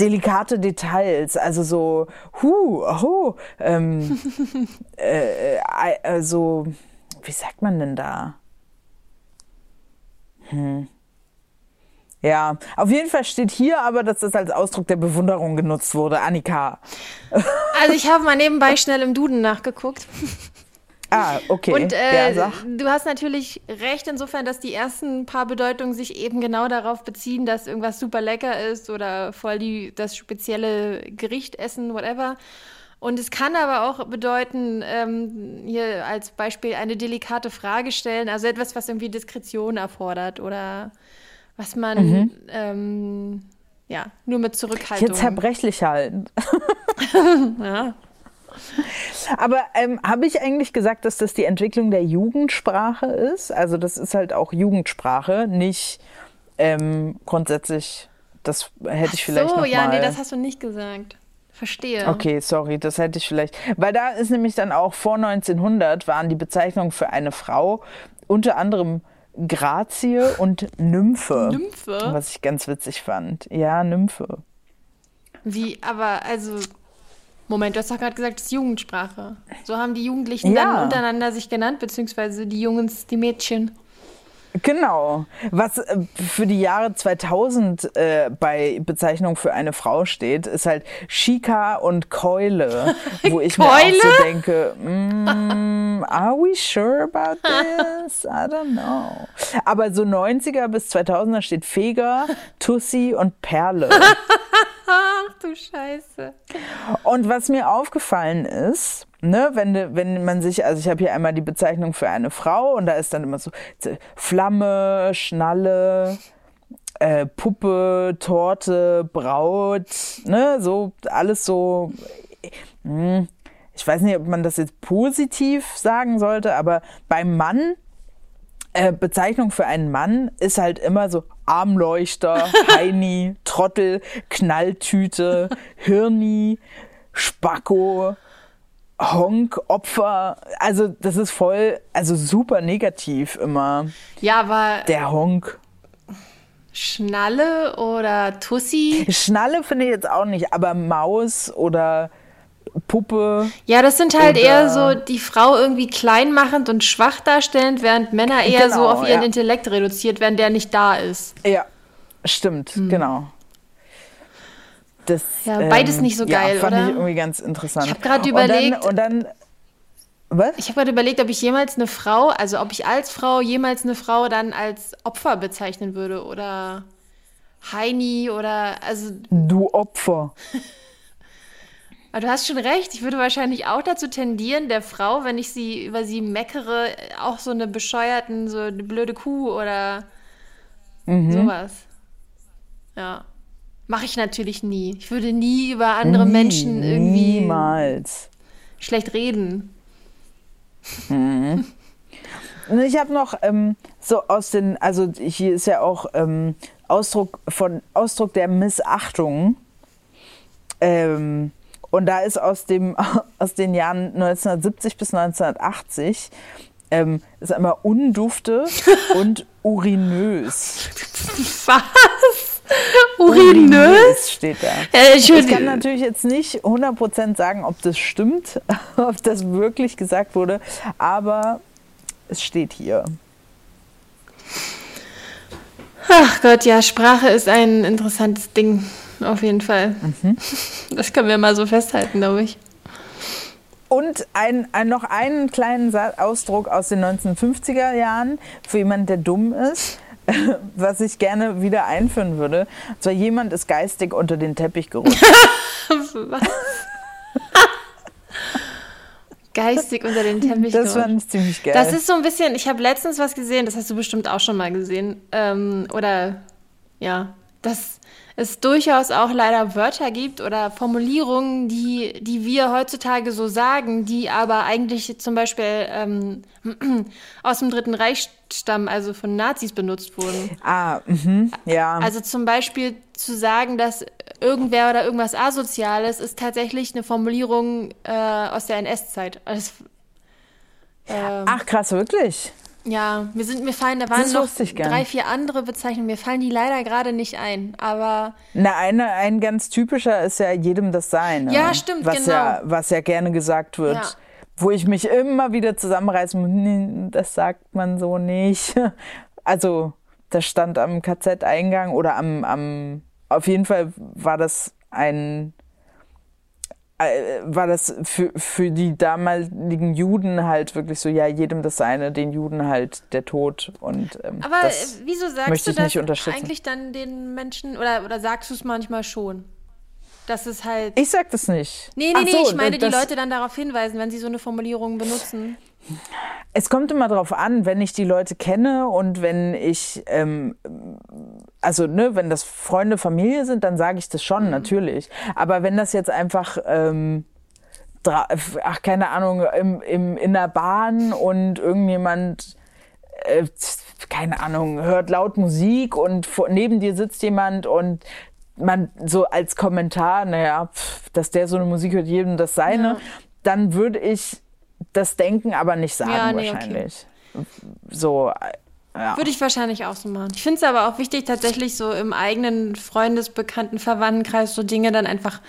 Delikate Details, also so, hu, hu, ähm, äh, äh, äh, so, wie sagt man denn da? Hm. Ja, auf jeden Fall steht hier aber, dass das als Ausdruck der Bewunderung genutzt wurde. Annika. Also ich habe mal nebenbei schnell im Duden nachgeguckt. Ah, okay. Und äh, ja, du hast natürlich recht insofern, dass die ersten paar Bedeutungen sich eben genau darauf beziehen, dass irgendwas super lecker ist oder voll die, das spezielle Gericht essen, whatever. Und es kann aber auch bedeuten, ähm, hier als Beispiel eine delikate Frage stellen, also etwas, was irgendwie Diskretion erfordert oder was man Mhm. ähm, ja nur mit Zurückhaltung. Jetzt zerbrechlich halten. ja. Aber ähm, habe ich eigentlich gesagt, dass das die Entwicklung der Jugendsprache ist? Also das ist halt auch Jugendsprache, nicht ähm, grundsätzlich. Das hätte ich vielleicht so, noch ja, mal. nee, das hast du nicht gesagt. Verstehe. Okay, sorry, das hätte ich vielleicht. Weil da ist nämlich dann auch vor 1900 waren die Bezeichnungen für eine Frau unter anderem Grazie und Nymphe. Nymphe? Was ich ganz witzig fand. Ja, Nymphe. Wie, aber also, Moment, du hast doch gerade gesagt, es ist Jugendsprache. So haben die Jugendlichen Ja. dann untereinander sich genannt, beziehungsweise die Jungs, die Mädchen. Genau. Was äh, für die Jahre 2000 äh, bei Bezeichnung für eine Frau steht, ist halt Chica und Keule, wo ich mir auch Keule? so denke, mm, are we sure about this? I don't know. Aber so 90er bis 2000er steht Feger, Tussi und Perle. Ach du Scheiße. Und was mir aufgefallen ist, ne, wenn, wenn man sich, also ich habe hier einmal die Bezeichnung für eine Frau und da ist dann immer so Flamme, Schnalle, äh, Puppe, Torte, Braut, ne, so alles so. hm, Ich weiß nicht, ob man das jetzt positiv sagen sollte, aber beim Mann äh, Bezeichnung für einen Mann ist halt immer so Armleuchter, Heini, Trottel, Knalltüte, Hirni, Spacko, Honk, Opfer. Also das ist voll, also super negativ immer. Ja, aber Der Honk. Schnalle oder Tussi? Schnalle finde ich jetzt auch nicht, aber Maus oder Puppe. Ja, das sind halt eher so die Frau irgendwie kleinmachend und schwach darstellend, während Männer eher so Genau, auf ihren ja. Intellekt reduziert werden, der nicht da ist. Ja, stimmt, Hm. genau. Das, Ja, beides nicht so ja, geil, fand oder? ich irgendwie ganz interessant. Ich hab grad Und überlegt- dann, und dann was? Ich habe gerade überlegt, ob ich jemals eine Frau, also ob ich als Frau jemals eine Frau dann als Opfer bezeichnen würde oder Heini oder also Du Opfer. aber du hast schon recht, ich würde wahrscheinlich auch dazu tendieren, der Frau, wenn ich sie über sie meckere, auch so eine bescheuerten, so eine blöde Kuh oder Mhm. sowas. Ja. Mache ich natürlich nie. Ich würde nie über andere Menschen irgendwie Niemals. schlecht reden. Und Ich habe noch ähm, so aus den, also hier ist ja auch ähm, Ausdruck von Ausdruck der Missachtung. Ähm, und da ist aus dem aus den Jahren 1970 bis 1980 ähm, ist einmal undufte und urinös. Was? Urinös? steht da. Äh, Ich kann natürlich jetzt nicht 100% sagen, ob das stimmt, ob das wirklich gesagt wurde, aber es steht hier. Ach Gott, ja, Sprache ist ein interessantes Ding, auf jeden Fall. Das können wir mal so festhalten, glaube ich. Und ein, ein, noch einen kleinen Ausdruck aus den 1950er Jahren für jemanden, der dumm ist, was ich gerne wieder einführen würde. Und zwar jemand ist geistig unter den Teppich gerutscht. Was? Geistig unter den Teppich Das gerutscht. fand ich ziemlich geil. Das ist so ein bisschen, ich habe letztens was gesehen, das hast du bestimmt auch schon mal gesehen. Ähm, oder ja, dass es durchaus auch leider Wörter gibt oder Formulierungen, die, die wir heutzutage so sagen, die aber eigentlich zum Beispiel ähm, aus dem Dritten Reich stammen, also von Nazis benutzt wurden. ah, mhm, ja. Also zum Beispiel zu sagen, dass irgendwer oder irgendwas Asoziales ist tatsächlich eine Formulierung äh, aus der NS-Zeit. Also, ähm, Ach krass, wirklich? ja, mir sind mir fallen, da waren noch drei, vier andere Bezeichnungen. Mir fallen die leider gerade nicht ein. Aber Na, eine, ein ganz typischer ist ja jedem das Seine. Ja, stimmt, was genau. Ja, was ja gerne gesagt wird. Ja. Wo ich mich immer wieder zusammenreißen muss, nee, das sagt man so nicht. Also, das stand am KZ-Eingang oder am, am, auf jeden Fall war das ein, äh, war das für, für die damaligen Juden halt wirklich so, ja, jedem das Seine, den Juden halt der Tod und ähm, Aber das, äh, wieso sagst möchte du ich das nicht unterstützen. eigentlich dann den Menschen oder, oder sagst du es manchmal schon? Dass es halt. ich sag das nicht. nee, nee, nee, so, ich meine, die Leute dann darauf hinweisen, wenn sie so eine Formulierung benutzen. Es kommt immer drauf an, wenn ich die Leute kenne und wenn ich, ähm, also ne, wenn das Freunde, Familie sind, dann sage ich das Mhm. schon, natürlich. Aber wenn das jetzt einfach, ähm, ach keine Ahnung, im, im, in der Bahn und irgendjemand, äh, keine Ahnung, hört laut Musik und vor, neben dir sitzt jemand und man so als Kommentar, naja, pf, dass der so eine Musik hört, jedem das seine, Ja. dann würde ich das denken, aber nicht sagen Ja, nee, okay. wahrscheinlich. So, äh, ja. Würde ich wahrscheinlich auch so machen. Ich finde es aber auch wichtig, tatsächlich so im eigenen Freundesbekannten Verwandtenkreis so Dinge dann einfach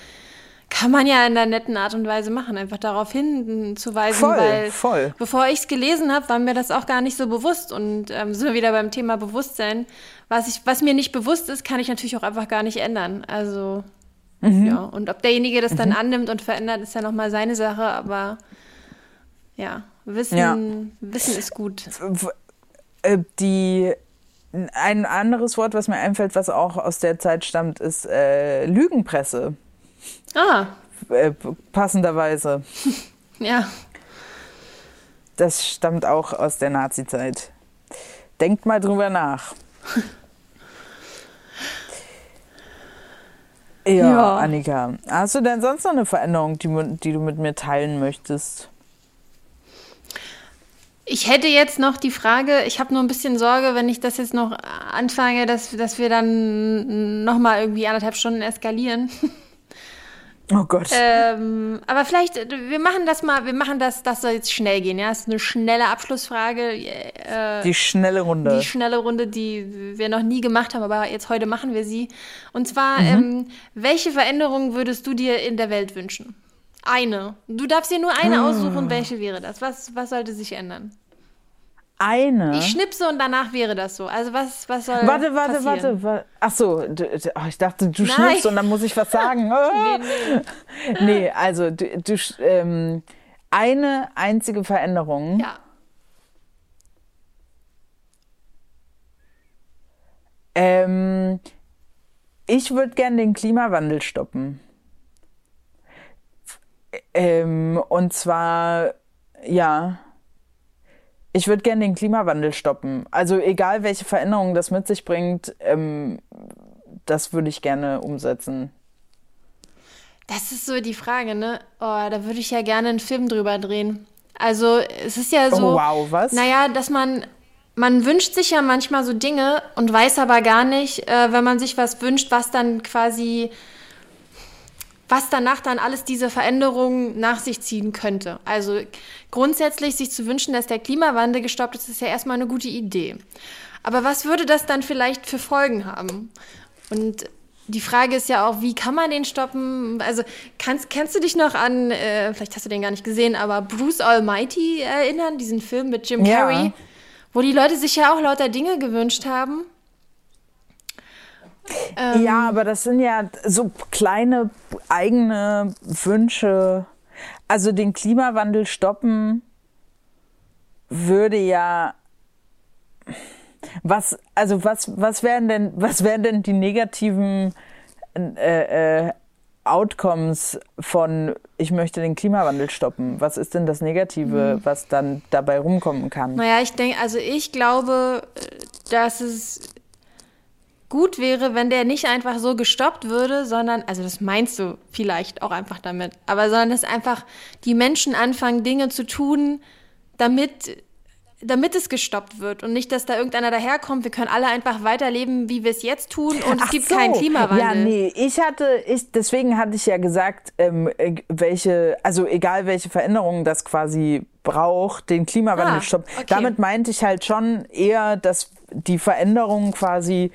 kann man ja in einer netten Art und Weise machen, einfach darauf hinzuweisen, Voll, weil voll. bevor ich es gelesen habe, war mir das auch gar nicht so bewusst. Und ähm, sind wir wieder beim Thema Bewusstsein. Was, ich, was mir nicht bewusst ist, kann ich natürlich auch einfach gar nicht ändern. Also, ja. Und ob derjenige das dann annimmt und verändert, ist ja nochmal seine Sache, aber ja, Wissen, Ja. Wissen ist gut. Äh, Die, ein anderes Wort, was mir einfällt, was auch aus der Zeit stammt, ist äh, Lügenpresse. Ah, Äh, passenderweise. ja. Das stammt auch aus der Nazi-Zeit. Denkt mal drüber nach. Ja, Ja. Annika. Hast du denn sonst noch eine Veränderung, die, die du mit mir teilen möchtest? Ich hätte jetzt noch die Frage, ich habe nur ein bisschen Sorge, wenn ich das jetzt noch anfange, dass, dass wir dann nochmal irgendwie anderthalb Stunden eskalieren. Oh Gott. ähm, aber vielleicht, äh, wir machen das mal, wir machen das, das soll jetzt schnell gehen, ja? Das ist eine schnelle Abschlussfrage. Äh, die schnelle Runde. die schnelle Runde, die wir noch nie gemacht haben, aber jetzt heute machen wir sie. Und zwar, ähm, welche Veränderungen würdest du dir in der Welt wünschen? Eine. Du darfst dir nur eine aussuchen, welche wäre das? Was, was sollte sich ändern? Eine. Ich schnipse und danach wäre das so. Also was, was soll Warte, warte, passieren? warte, warte. Ach so, oh, ich dachte, du Nein. schnippst und dann muss ich was sagen. Oh. Nee, nee. Nee, also du, du ähm, eine einzige Veränderung. Ja. Ähm, ich würde gern den Klimawandel stoppen. Ähm, und zwar, ja, ich würde gern den Klimawandel stoppen. Also egal, welche Veränderungen das mit sich bringt, ähm, das würde ich gerne umsetzen. Das ist so die Frage, ne? Oh, da würde ich ja gerne einen Film drüber drehen. Also, es ist ja so. oh wow, was? Naja, dass man, man wünscht sich ja manchmal so Dinge und weiß aber gar nicht, äh, wenn man sich was wünscht, was dann quasi, was danach dann alles diese Veränderungen nach sich ziehen könnte. Also grundsätzlich sich zu wünschen, dass der Klimawandel gestoppt ist, ist ja erstmal eine gute Idee. Aber was würde das dann vielleicht für Folgen haben? Und die Frage ist ja auch, wie kann man den stoppen? Also kannst, kennst du dich noch an, äh, vielleicht hast du den gar nicht gesehen, aber Bruce Almighty erinnern, diesen Film mit Jim Ja. Carrey, wo die Leute sich ja auch lauter Dinge gewünscht haben? Ähm, Ja, aber das sind ja so kleine eigene Wünsche. Also den Klimawandel stoppen würde ja was also was was wären denn was wären denn die negativen äh, äh, Outcomes von ich möchte den Klimawandel stoppen? Was ist denn das Negative, was dann dabei rumkommen kann? Naja, ich denke, also ich glaube, äh, dass es gut wäre, wenn der nicht einfach so gestoppt würde, sondern, also das meinst du vielleicht auch einfach damit, aber sondern dass einfach die Menschen anfangen, Dinge zu tun, damit, damit es gestoppt wird und nicht, dass da irgendeiner daherkommt, wir können alle einfach weiterleben, wie wir es jetzt tun und es Ach gibt so. keinen Klimawandel. Ja, nee, ich hatte, ich, deswegen hatte ich ja gesagt, ähm, äh, welche, also egal welche Veränderungen das quasi braucht, den Klimawandel Ah, stoppen. okay. Damit meinte ich halt schon eher, dass die Veränderungen quasi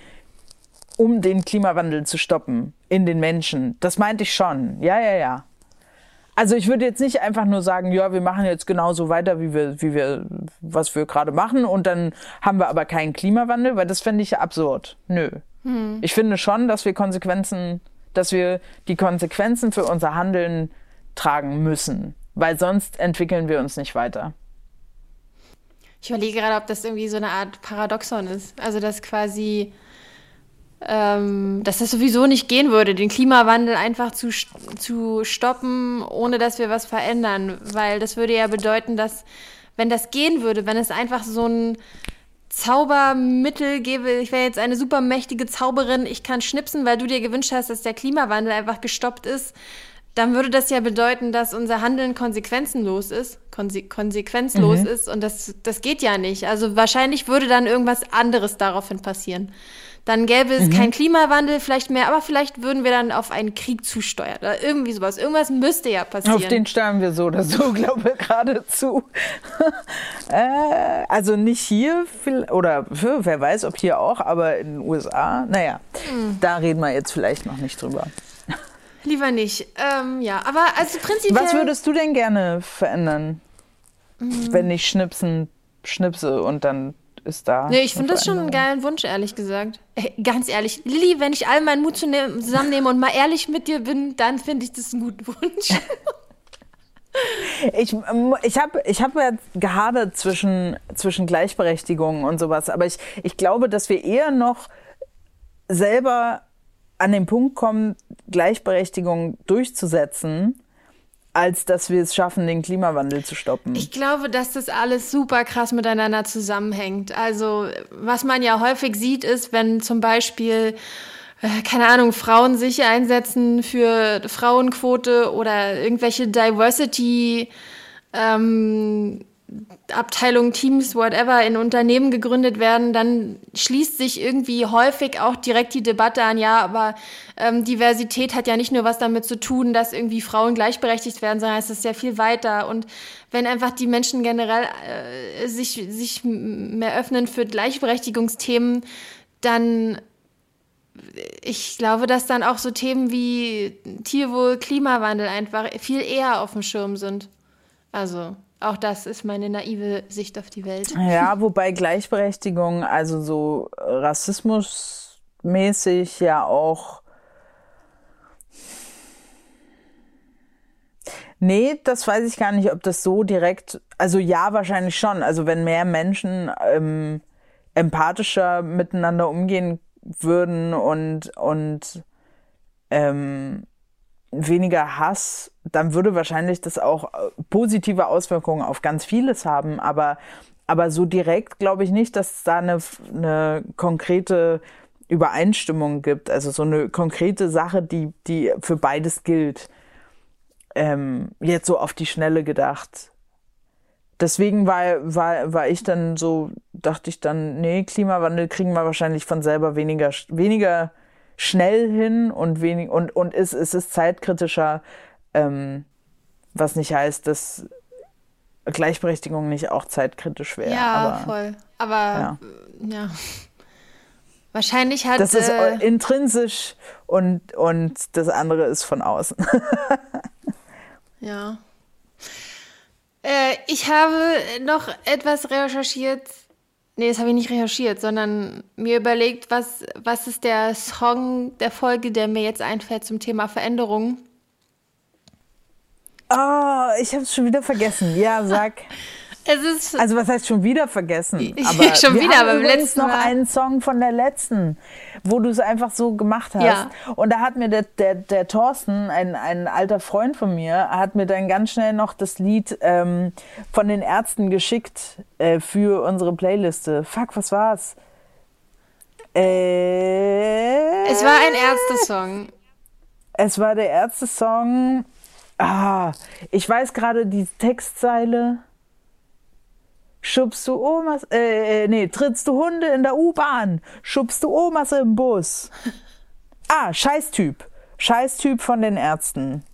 um den Klimawandel zu stoppen in den Menschen. Das meinte ich schon. Ja, ja, ja. Also ich würde jetzt nicht einfach nur sagen, ja, wir machen jetzt genauso weiter, wie wir, wie wir, was wir gerade machen, und dann haben wir aber keinen Klimawandel, weil das fände ich ja absurd. Nö. Ich finde schon, dass wir Konsequenzen, dass wir die Konsequenzen für unser Handeln tragen müssen, weil sonst entwickeln wir uns nicht weiter. Ich überlege gerade, ob das irgendwie so eine Art Paradoxon ist. Also, dass quasi, ähm, dass das sowieso nicht gehen würde, den Klimawandel einfach zu, zu stoppen, ohne dass wir was verändern. Weil das würde ja bedeuten, dass, wenn das gehen würde, wenn es einfach so ein Zaubermittel gäbe, ich wäre jetzt eine super mächtige Zauberin, ich kann schnipsen, weil du dir gewünscht hast, dass der Klimawandel einfach gestoppt ist, dann würde das ja bedeuten, dass unser Handeln konsequenzenlos ist, konse konsequenzlos ist und das, das geht ja nicht. Also wahrscheinlich würde dann irgendwas anderes daraufhin passieren. Dann gäbe es keinen Klimawandel vielleicht mehr, aber vielleicht würden wir dann auf einen Krieg zusteuern oder irgendwie sowas. Irgendwas müsste ja passieren. Auf den steuern wir so oder so, glaube ich, geradezu. äh, also nicht hier, oder für, wer weiß, ob hier auch, aber in den USA, naja, da reden wir jetzt vielleicht noch nicht drüber. Lieber nicht. Ähm, ja, aber also prinzipiell. Was würdest du denn gerne verändern? Mhm. Wenn ich schnipsen, schnipse und dann ist da. Nee, ich finde das schon einen geilen Wunsch, ehrlich gesagt. Hey, ganz ehrlich, Lilly, wenn ich all meinen Mut zusammennehme und mal ehrlich mit dir bin, dann finde ich das einen guten Wunsch. Ich, ähm, ich habe ich hab ja gehadert zwischen, zwischen Gleichberechtigung und sowas, aber ich, ich glaube, dass wir eher noch selber an den Punkt kommen, Gleichberechtigung durchzusetzen, als dass wir es schaffen, den Klimawandel zu stoppen. Ich glaube, dass das alles super krass miteinander zusammenhängt. Also, was man ja häufig sieht, ist, wenn zum Beispiel äh, keine Ahnung, Frauen sich einsetzen für Frauenquote oder irgendwelche Diversity ähm, Abteilungen, Teams, whatever, in Unternehmen gegründet werden, dann schließt sich irgendwie häufig auch direkt die Debatte an, ja, aber ähm, Diversität hat ja nicht nur was damit zu tun, dass irgendwie Frauen gleichberechtigt werden, sondern es ist ja viel weiter. Und wenn einfach die Menschen generell äh, sich, sich mehr öffnen für Gleichberechtigungsthemen, dann ich glaube, dass dann auch so Themen wie Tierwohl, Klimawandel einfach viel eher auf dem Schirm sind. Also auch das ist meine naive Sicht auf die Welt. Ja, wobei Gleichberechtigung, also so rassismusmäßig ja auch. Nee, das weiß ich gar nicht, ob das so direkt. Also ja, wahrscheinlich schon. Also wenn mehr Menschen ähm, empathischer miteinander umgehen würden und, und ähm, weniger Hass, dann würde wahrscheinlich das auch äh, positive Auswirkungen auf ganz vieles haben. Aber, aber so direkt glaube ich nicht, dass es da eine, eine konkrete Übereinstimmung gibt. Also so eine konkrete Sache, die, die für beides gilt. Ähm, jetzt so auf die Schnelle gedacht deswegen war, war, war ich dann so, dachte ich dann, nee, Klimawandel kriegen wir wahrscheinlich von selber weniger, weniger schnell hin und wenig, und, und es, es ist zeitkritischer, ähm, was nicht heißt, dass Gleichberechtigung nicht auch zeitkritisch wäre. Ja, aber, voll. Aber ja. ja. Wahrscheinlich hat. Das ist äh, intrinsisch und, und das andere ist von außen. ja. Äh, ich habe noch etwas recherchiert. Nee, das habe ich nicht recherchiert, sondern mir überlegt, was, was ist der Song der Folge, der mir jetzt einfällt zum Thema Veränderung. Oh, ich habe es schon wieder vergessen. Ja, sag. Also was heißt schon wieder vergessen? Aber schon wir wieder, haben aber letzten noch Mal. einen Song von der letzten, wo du es einfach so gemacht hast. Ja. Und da hat mir der, der, der Thorsten, ein, ein alter Freund von mir, hat mir dann ganz schnell noch das Lied ähm, von den Ärzten geschickt äh, für unsere Playliste. Fuck, was war's? Äh, es war ein Ärzte-Song. Es war der Ärzte-Song. Ah, ich weiß gerade die Textzeile. Schubst du Omas, äh, äh, nee, trittst du Hunde in der U-Bahn, schubst du Omas im Bus. Ah, Scheißtyp. Scheißtyp von den Ärzten.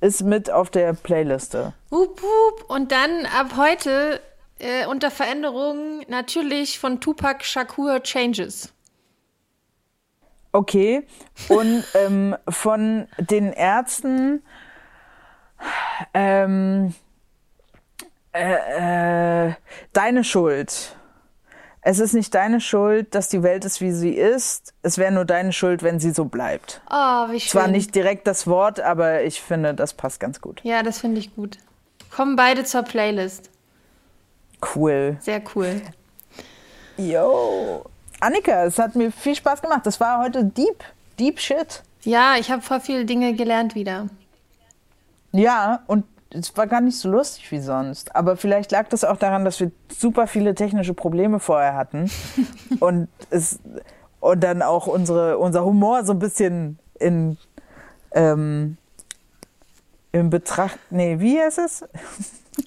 Ist mit auf der Playliste. Hup, hup. Und dann ab heute äh, unter Veränderung natürlich von Tupac Shakur Changes. Okay. Und ähm, von den Ärzten ähm, äh, äh, deine Schuld. Es ist nicht deine Schuld, dass die Welt ist, wie sie ist. Es wäre nur deine Schuld, wenn sie so bleibt. Oh, wie schön. Zwar nicht direkt das Wort, aber ich finde, das passt ganz gut. Ja, das finde ich gut. Kommen beide zur Playlist. Cool. Sehr cool. Yo. Annika, es hat mir viel Spaß gemacht. Das war heute deep, deep shit. Ja, ich habe voll viele Dinge gelernt wieder. Ja, und es war gar nicht so lustig wie sonst. Aber vielleicht lag das auch daran, dass wir super viele technische Probleme vorher hatten. und, es, und dann auch unsere, unser Humor so ein bisschen in, ähm, in Betracht. Nee, wie heißt es?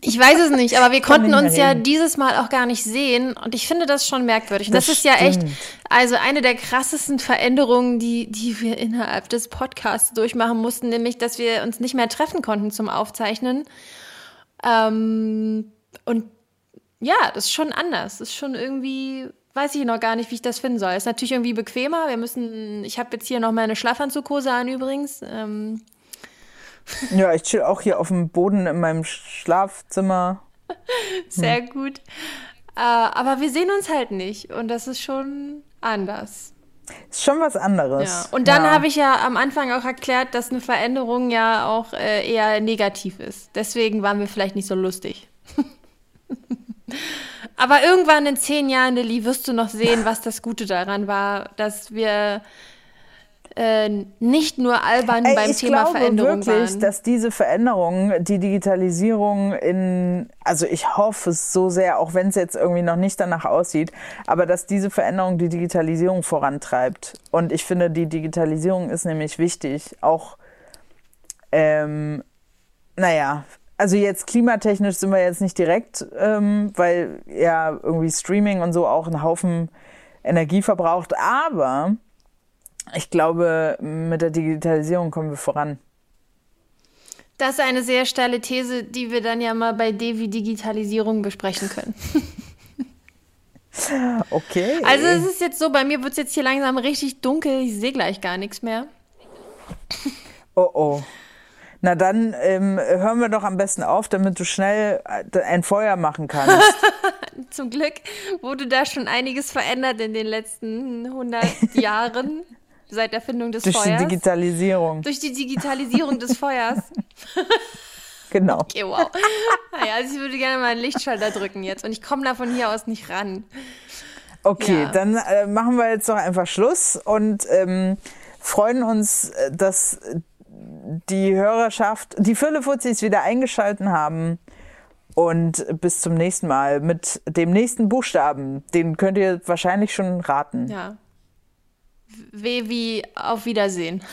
Ich weiß es nicht, aber wir konnten uns ja dieses Mal auch gar nicht sehen und ich finde das schon merkwürdig. Das, das ist ja echt, also eine der krassesten Veränderungen, die, die wir innerhalb des Podcasts durchmachen mussten, nämlich, dass wir uns nicht mehr treffen konnten zum Aufzeichnen. Ähm, und ja, das ist schon anders. Das ist schon irgendwie weiß ich noch gar nicht, wie ich das finden soll. Ist natürlich irgendwie bequemer. Wir müssen, ich habe jetzt hier noch meine Schlafanzughose an übrigens. Ähm. Ja, ich chill auch hier auf dem Boden in meinem Schlafzimmer. Sehr hm. gut. Äh, aber wir sehen uns halt nicht und das ist schon anders. Ist schon was anderes. Ja. Und dann ja. habe ich ja am Anfang auch erklärt, dass eine Veränderung ja auch äh, eher negativ ist. Deswegen waren wir vielleicht nicht so lustig. Aber irgendwann in zehn Jahren, Lilly, wirst du noch sehen, was das Gute daran war, dass wir äh, nicht nur albern Ey, beim Thema Veränderung waren. Ich glaube wirklich, dass diese Veränderung, die Digitalisierung in, also ich hoffe es so sehr, auch wenn es jetzt irgendwie noch nicht danach aussieht, aber dass diese Veränderung die Digitalisierung vorantreibt. Und ich finde, die Digitalisierung ist nämlich wichtig, auch, ähm, naja, also jetzt klimatechnisch sind wir jetzt nicht direkt, ähm, weil ja irgendwie Streaming und so auch einen Haufen Energie verbraucht, aber ich glaube, mit der Digitalisierung kommen wir voran. Das ist eine sehr steile These, die wir dann ja mal bei Devi Digitalisierung besprechen können. okay. Also es ist jetzt so, bei mir wird es jetzt hier langsam richtig dunkel, ich sehe gleich gar nichts mehr. Oh oh. Na dann ähm, hören wir doch am besten auf, damit du schnell äh, ein Feuer machen kannst. Zum Glück wurde da schon einiges verändert in den letzten 100 Jahren seit Erfindung des Durch Feuers. Durch die Digitalisierung. Durch die Digitalisierung des Feuers. Genau. Okay, wow. Naja, also ich würde gerne mal einen Lichtschalter drücken jetzt und ich komme da von hier aus nicht ran. Okay, ja. dann äh, machen wir jetzt doch einfach Schluss und ähm, freuen uns, äh, dass die Hörerschaft, die Füllefuzis wieder eingeschalten haben. Und bis zum nächsten Mal mit dem nächsten Buchstaben. Den könnt ihr wahrscheinlich schon raten. Ja weh wie auf Wiedersehen.